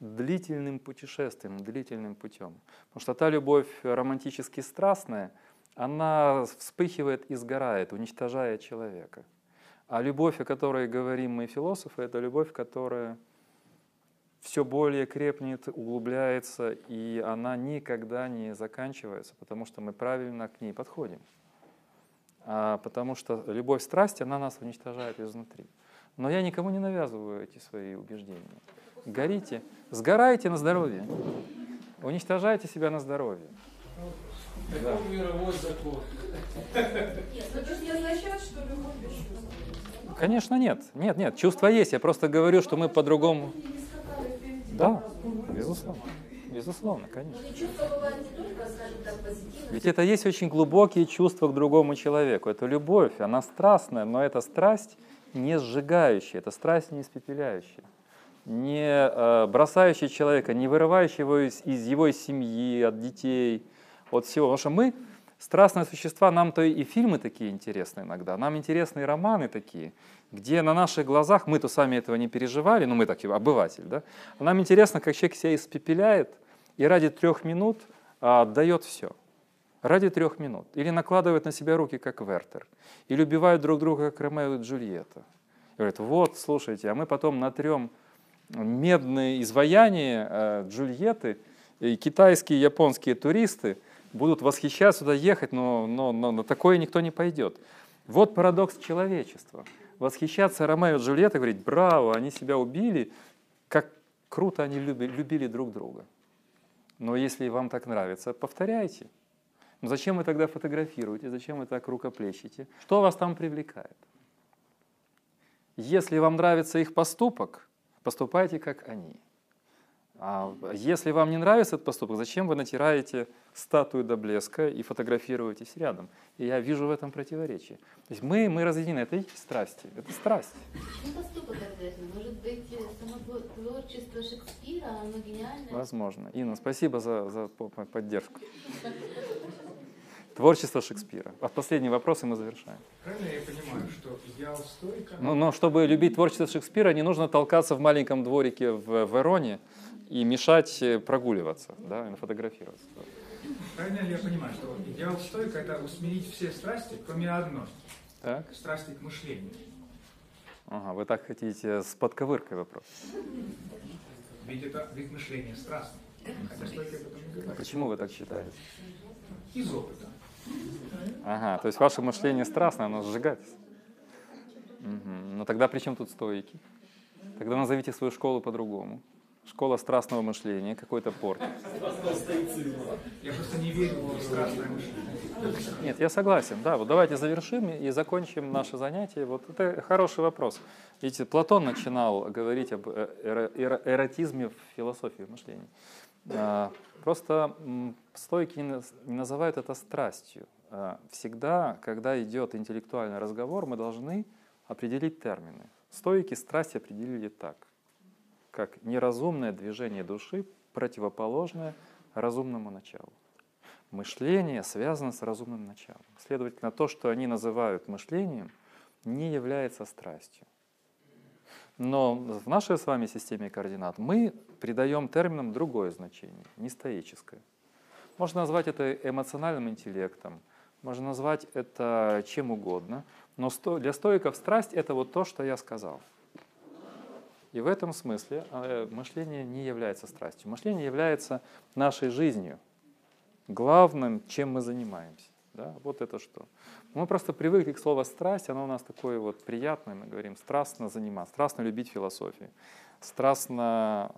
длительным путешествием, длительным путем. Потому что та любовь романтически страстная, она вспыхивает и сгорает, уничтожая человека. А любовь, о которой говорим мы философы, это любовь, которая все более крепнет, углубляется, и она никогда не заканчивается, потому что мы правильно к ней подходим. А потому что любовь страсти, она нас уничтожает изнутри. Но я никому не навязываю эти свои убеждения. Горите, сгорайте на здоровье, уничтожайте себя на здоровье.
Таков мировой закон.
Нет, ну.
Конечно, нет. Нет, нет, чувства есть. Я просто говорю, что мы по-другому. Да, безусловно. Безусловно, конечно.
Но чувства бывают не только, скажем так, позитивные.
Ведь это есть очень глубокие чувства к другому человеку. Это любовь, она страстная, но это страсть не сжигающая, это страсть не испепеляющая, не э, бросающая человека, не вырывающая его из, из его семьи, от детей, от всего. Потому что мы, страстные существа, нам-то и фильмы такие интересны иногда, нам интересны и романы такие, где на наших глазах, мы-то сами этого не переживали, ну мы такие, обыватель, да, нам интересно, как человек себя испепеляет и ради трех минут а, отдает все. Ради трех минут. Или накладывают на себя руки, как Вертер. Или убивают друг друга, как Ромео и Джульетта. И говорят, вот, слушайте, а мы потом натрем медные изваяния э, Джульетты, и китайские японские туристы будут восхищаться сюда ехать, но, но, но на такое никто не пойдет. Вот парадокс человечества. Восхищаться Ромео и Джульеттой, говорить, браво, они себя убили, как круто они люби- любили друг друга. Но если вам так нравится, повторяйте. Но зачем вы тогда фотографируете, зачем вы так рукоплещете? Что вас там привлекает? Если вам нравится их поступок, поступайте как они. А если вам не нравится этот поступок, зачем вы натираете статую до блеска и фотографируетесь рядом? И я вижу в этом противоречие. То есть мы, мы разъединены, это и страсти, это страсть.
Почему поступок обязательно? Может быть, э, само тво- творчество Шекспира, оно гениальное?
Возможно. Инна, спасибо за, за по- по- поддержку. Творчество Шекспира. А последний вопрос, и мы завершаем.
Правильно я понимаю, что идеал стойка...
Но, но чтобы любить творчество Шекспира, не нужно толкаться в маленьком дворике в Вероне и мешать э, прогуливаться, да, и фотографироваться.
Правильно ли я понимаю, что идеал стойка – это усмирить все страсти, кроме одной
Так?
– страсти к мышлению.
Ага, вы так хотите с подковыркой вопрос.
Ведь это вид мышления страстный. Хотя стойки об этом не
А
говорят.
почему вы так считаете?
Из опыта.
Ага, то есть ваше мышление страстное, оно сжигается. Мгм. Ну тогда при чем тут стойки? Тогда назовите свою школу по-другому. Школа страстного мышления, какой-то порт.
Я просто не верю в страстное мышление.
Нет, я согласен. Да, вот давайте завершим и закончим наше занятие. Вот это хороший вопрос. Видите, Платон начинал говорить об э, эро- эро- эротизме в философии мышления. А, Просто стойки не наз- не называют это страстью. А, Всегда, когда идет интеллектуальный разговор, мы должны определить термины. Стойки страсть определили так, как неразумное движение души, противоположное разумному началу. Мышление связано с разумным началом. Следовательно, то, что они называют мышлением, не является страстью. Но в нашей с вами системе координат мы придаем терминам другое значение, не стоическое. Можно назвать это эмоциональным интеллектом, можно назвать это чем угодно, но для стоиков страсть — это вот то, что я сказал. И в этом смысле э, мышление не является страстью. Мышление является нашей жизнью, главным, чем мы занимаемся. Да? Вот это что. Мы просто привыкли к слову страсть, оно у нас такое вот приятное, мы говорим, страстно заниматься, страстно любить философию, страстно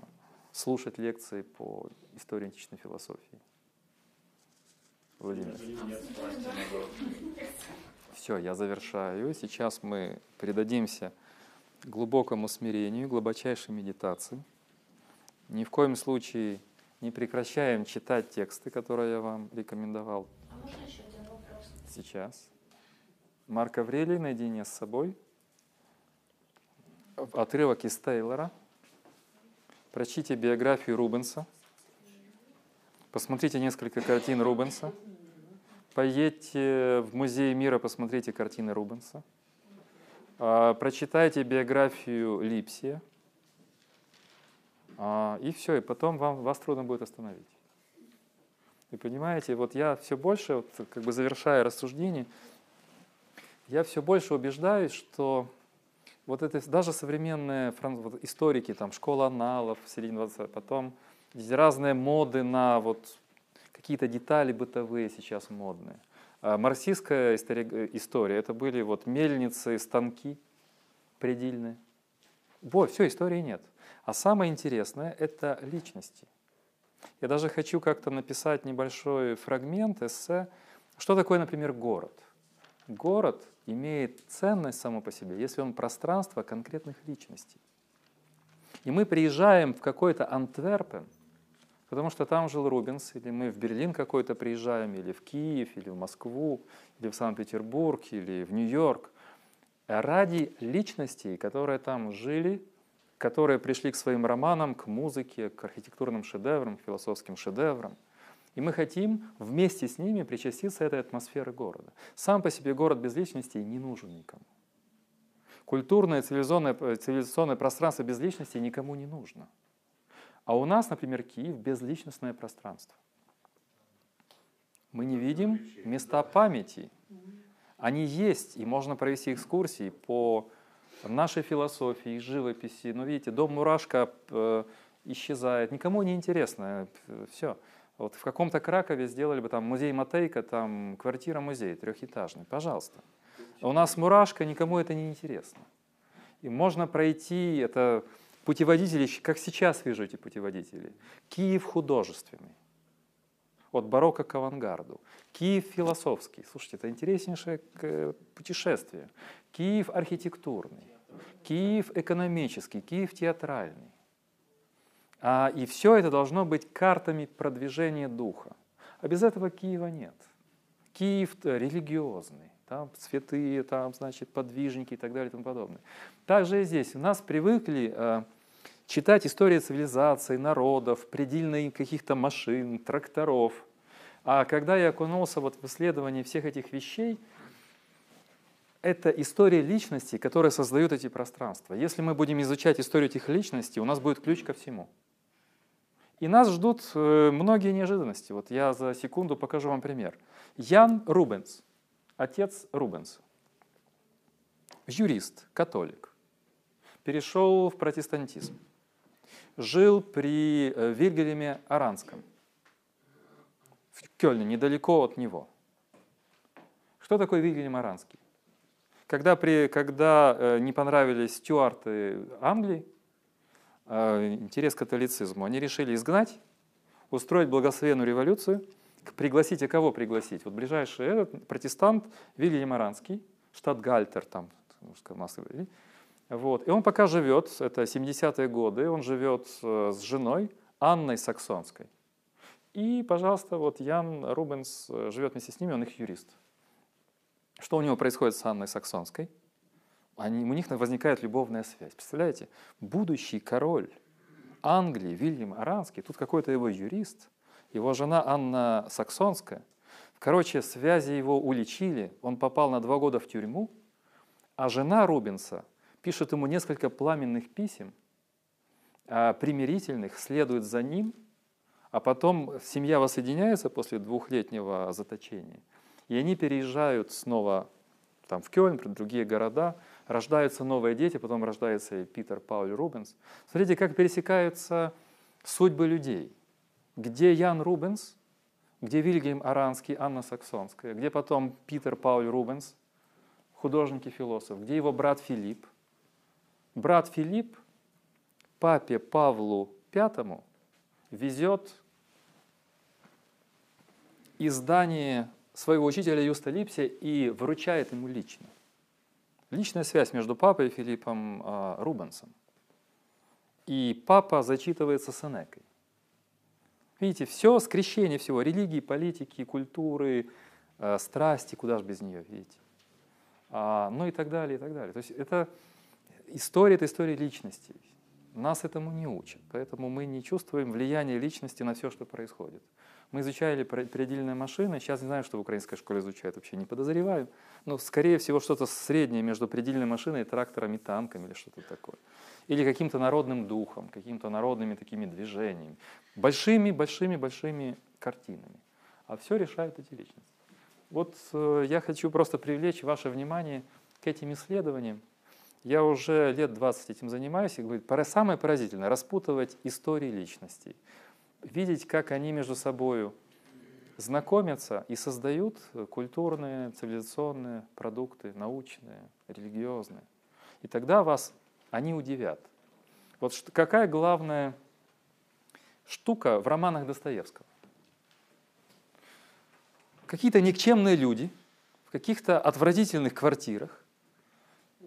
слушать лекции по истории античной философии. Владимир. Все, я завершаю. Сейчас мы предадимся глубокому смирению, глубочайшей медитации. Ни в коем случае не прекращаем читать тексты, которые я вам рекомендовал
А можно еще один вопрос?
сейчас. Марк Аврелий наедине с собой. Отрывок из Тейлора. Прочтите биографию Рубенса. Посмотрите несколько картин Рубенса. Поедьте в Музей мира, посмотрите картины Рубенса. А, Прочитайте биографию Липсия. А, И все, и потом вам, вас трудно будет остановить. И понимаете, вот я все больше, вот, как бы завершая рассуждение, я все больше убеждаюсь, что вот это даже современные вот историки, там, школа аналов в середине 20 потом разные моды на вот какие-то детали бытовые сейчас модные. А марксистская истори- э, история, это были вот мельницы, станки предельные. Вот, все, истории нет. А самое интересное — это личности. Я даже хочу как-то написать небольшой фрагмент, эссе. Что такое, например, город? Город имеет ценность само по себе, если он пространство конкретных личностей. И мы приезжаем в какой-то Антверпен, потому что там жил Рубенс, или мы в Берлин какой-то приезжаем, или в Киев, или в Москву, или в Санкт-Петербург, или в Нью-Йорк, ради личностей, которые там жили, которые пришли к своим романам, к музыке, к архитектурным шедеврам, к философским шедеврам. И мы хотим вместе с ними причаститься этой атмосферы города. Сам по себе город без личностей не нужен никому. Культурное цивилизационное, э, цивилизационное пространство без личностей никому не нужно. А у нас, например, Киев — безличностное пространство. Мы не видим места памяти. Они есть, и можно провести экскурсии по нашей философии, живописи. Но видите, дом Мурашка э, исчезает, никому не интересно, все. Вот в каком-то Кракове сделали бы там музей Матейка, там квартира-музей трехэтажный, пожалуйста. У нас Мурашка, никому это не интересно. И можно пройти, это путеводители, как сейчас вижу эти путеводители. Киев художественный, от барокко к авангарду. Киев философский, слушайте, это интереснейшее э, путешествие. Киев архитектурный, Киев экономический, Киев театральный. А, и все это должно быть картами продвижения духа. А без этого Киева нет. Киев религиозный, там святые, там, значит, подвижники и так далее и тому подобное. Также и здесь. У нас привыкли э, читать истории цивилизации, народов, предельные каких-то машин, тракторов. А когда я окунулся вот в исследование всех этих вещей, это история личностей, которые создают эти пространства. Если мы будем изучать историю этих личностей, у нас будет ключ ко всему. И нас ждут э, многие неожиданности. Вот я за секунду покажу вам пример. Ян Рубенс, отец Рубенс, юрист, католик, перешел в протестантизм. жил при э, Вильгельме Аранском в Кёльне, недалеко от него. Что такое Вильгельм Аранский? Когда, при, когда э, не понравились стюарты Англии, интерес к католицизму, они решили изгнать, устроить благословенную революцию, пригласите кого пригласить? Вот ближайший этот протестант Вильгельм Аранский, штат Гальтер, там, вот. И он пока живет, это 70-е годы, он живет э, с женой Анной Саксонской. И, пожалуйста, вот Ян Рубенс э, живет вместе с ними, он их юрист. Что у него происходит с Анной Саксонской? Они, у них возникает любовная связь. Представляете? Будущий король Англии, Вильям Аранский, тут какой-то его юрист, его жена Анна Саксонская. Короче, связи его уличили, он попал на два года в тюрьму, а жена Рубенса пишет ему несколько пламенных писем, а, примирительных, следует за ним, а потом семья воссоединяется после двухлетнего заточения, и они переезжают снова там, в Кёльн, в другие города, рождаются новые дети, потом рождается и Питер Пауль Рубенс. Смотрите, как пересекаются судьбы людей. Где Ян Рубенс, где Вильгельм Аранский, Анна Саксонская, где потом Питер Пауль Рубенс, художник и философ, где его брат Филипп, брат Филипп папе Павлу V везет издание своего учителя Юста Липсия и вручает ему лично. Личная связь между папой и Филиппом э, Рубенсом. И папа зачитывается Сенекой. Видите, все скрещение всего, религии, политики, культуры, э, страсти, куда же без нее, видите. А, ну и так далее, и так далее. То есть это история – это история личностей. Нас этому не учат, поэтому мы не чувствуем влияния личности на все, что происходит. Мы изучали предельные машины, сейчас не знаю, что в украинской школе изучают, вообще не подозреваю, но скорее всего что-то среднее между предельной машиной, трактором и танком или что-то такое. Или каким-то народным духом, какими-то народными такими движениями. Большими, большими, большими картинами. А все решают эти личности. Вот э, я хочу просто привлечь ваше внимание к этим исследованиям, я уже лет 20 этим занимаюсь, и говорю, самое поразительное – распутывать истории личностей, видеть, как они между собой знакомятся и создают культурные, цивилизационные продукты, научные, религиозные. И тогда вас они удивят. Вот какая главная штука в романах Достоевского? Какие-то никчемные люди в каких-то отвратительных квартирах,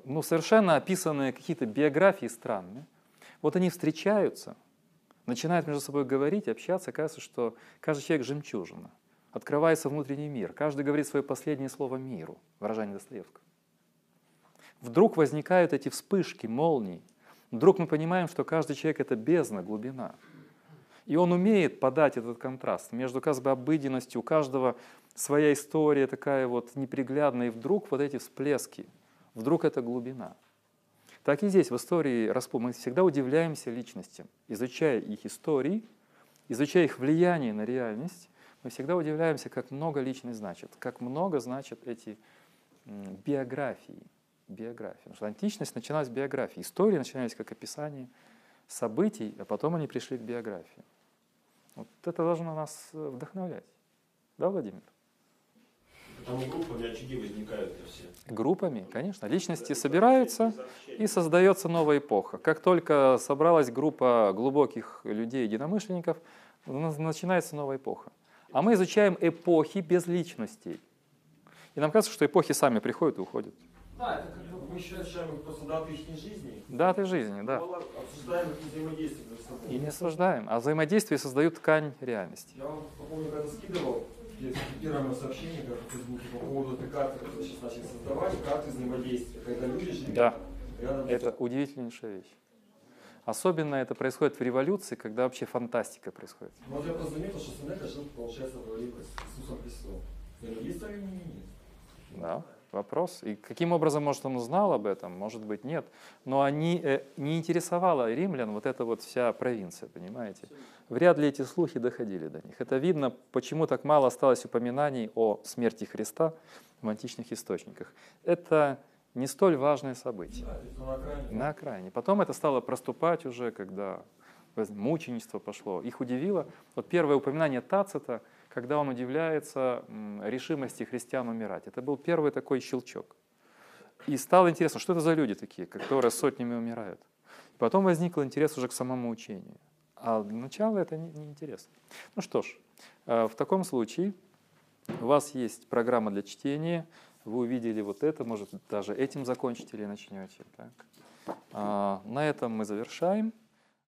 ну, совершенно описанные какие-то биографии странные. Вот они встречаются, начинают между собой говорить, общаться, оказывается, что каждый человек жемчужина. Открывается внутренний мир. Каждый говорит свое последнее слово миру, выражение Достоевского. Вдруг возникают эти вспышки, молнии. Вдруг мы понимаем, что каждый человек — это бездна, глубина. И он умеет подать этот контраст между как бы обыденностью, у каждого своя история такая вот неприглядная, и вдруг вот эти всплески — Вдруг это глубина. Так и здесь, в истории Распу, мы всегда удивляемся личностям. Изучая их истории, изучая их влияние на реальность, мы всегда удивляемся, как много личность значит, как много значат эти биографии. биографии. Потому что античность начиналась с биографии. Истории начинались как описание событий, а потом они пришли к биографии. Вот это должно нас э, вдохновлять. Да, Владимир?
Там группами очаги возникают все.
Группами, конечно. Личности собираются и создается новая эпоха. Как только собралась группа глубоких людей, единомышленников, начинается новая эпоха. А мы изучаем эпохи без личностей. И нам кажется, что эпохи сами приходят и уходят.
Да, это как бы мы еще изучаем просто даты их жизни.
Даты жизни, да.
Обсуждаем их взаимодействие между собой.
И не осуждаем, а взаимодействие создают ткань реальности.
Я вам, помню, когда скидывал, мое сообщение как в Фейсбуке по поводу этой карты, которую сейчас начали создавать, карты взаимодействия, когда люди живут
да.
рядом
Это удивительнейшая вещь. Особенно это происходит в революции, когда вообще фантастика происходит.
Ну, вот я просто заметил, что Сенека жил, получается, в с Иисусом Христом. Есть ли нет?
Да, вопрос. И каким образом, может, он узнал об этом, может быть, нет. Но они, э, не интересовала римлян вот эта вот вся провинция, понимаете? Вряд ли эти слухи доходили до них. Это видно, почему так мало осталось упоминаний о смерти Христа в античных источниках. Это не столь важное событие.
Да, на, окраине.
на окраине. Потом это стало проступать уже, когда мученичество пошло. Их удивило. Вот первое упоминание Тацита, когда он удивляется решимости христиан умирать. Это был первый такой щелчок. И стало интересно, что это за люди такие, которые сотнями умирают. Потом возник интерес уже к самому учению. А для начала это не, не. Ну что ж, э, в таком случае у вас есть программа для чтения, вы увидели вот это, может даже этим закончите или начнете. Так. А, На этом мы завершаем.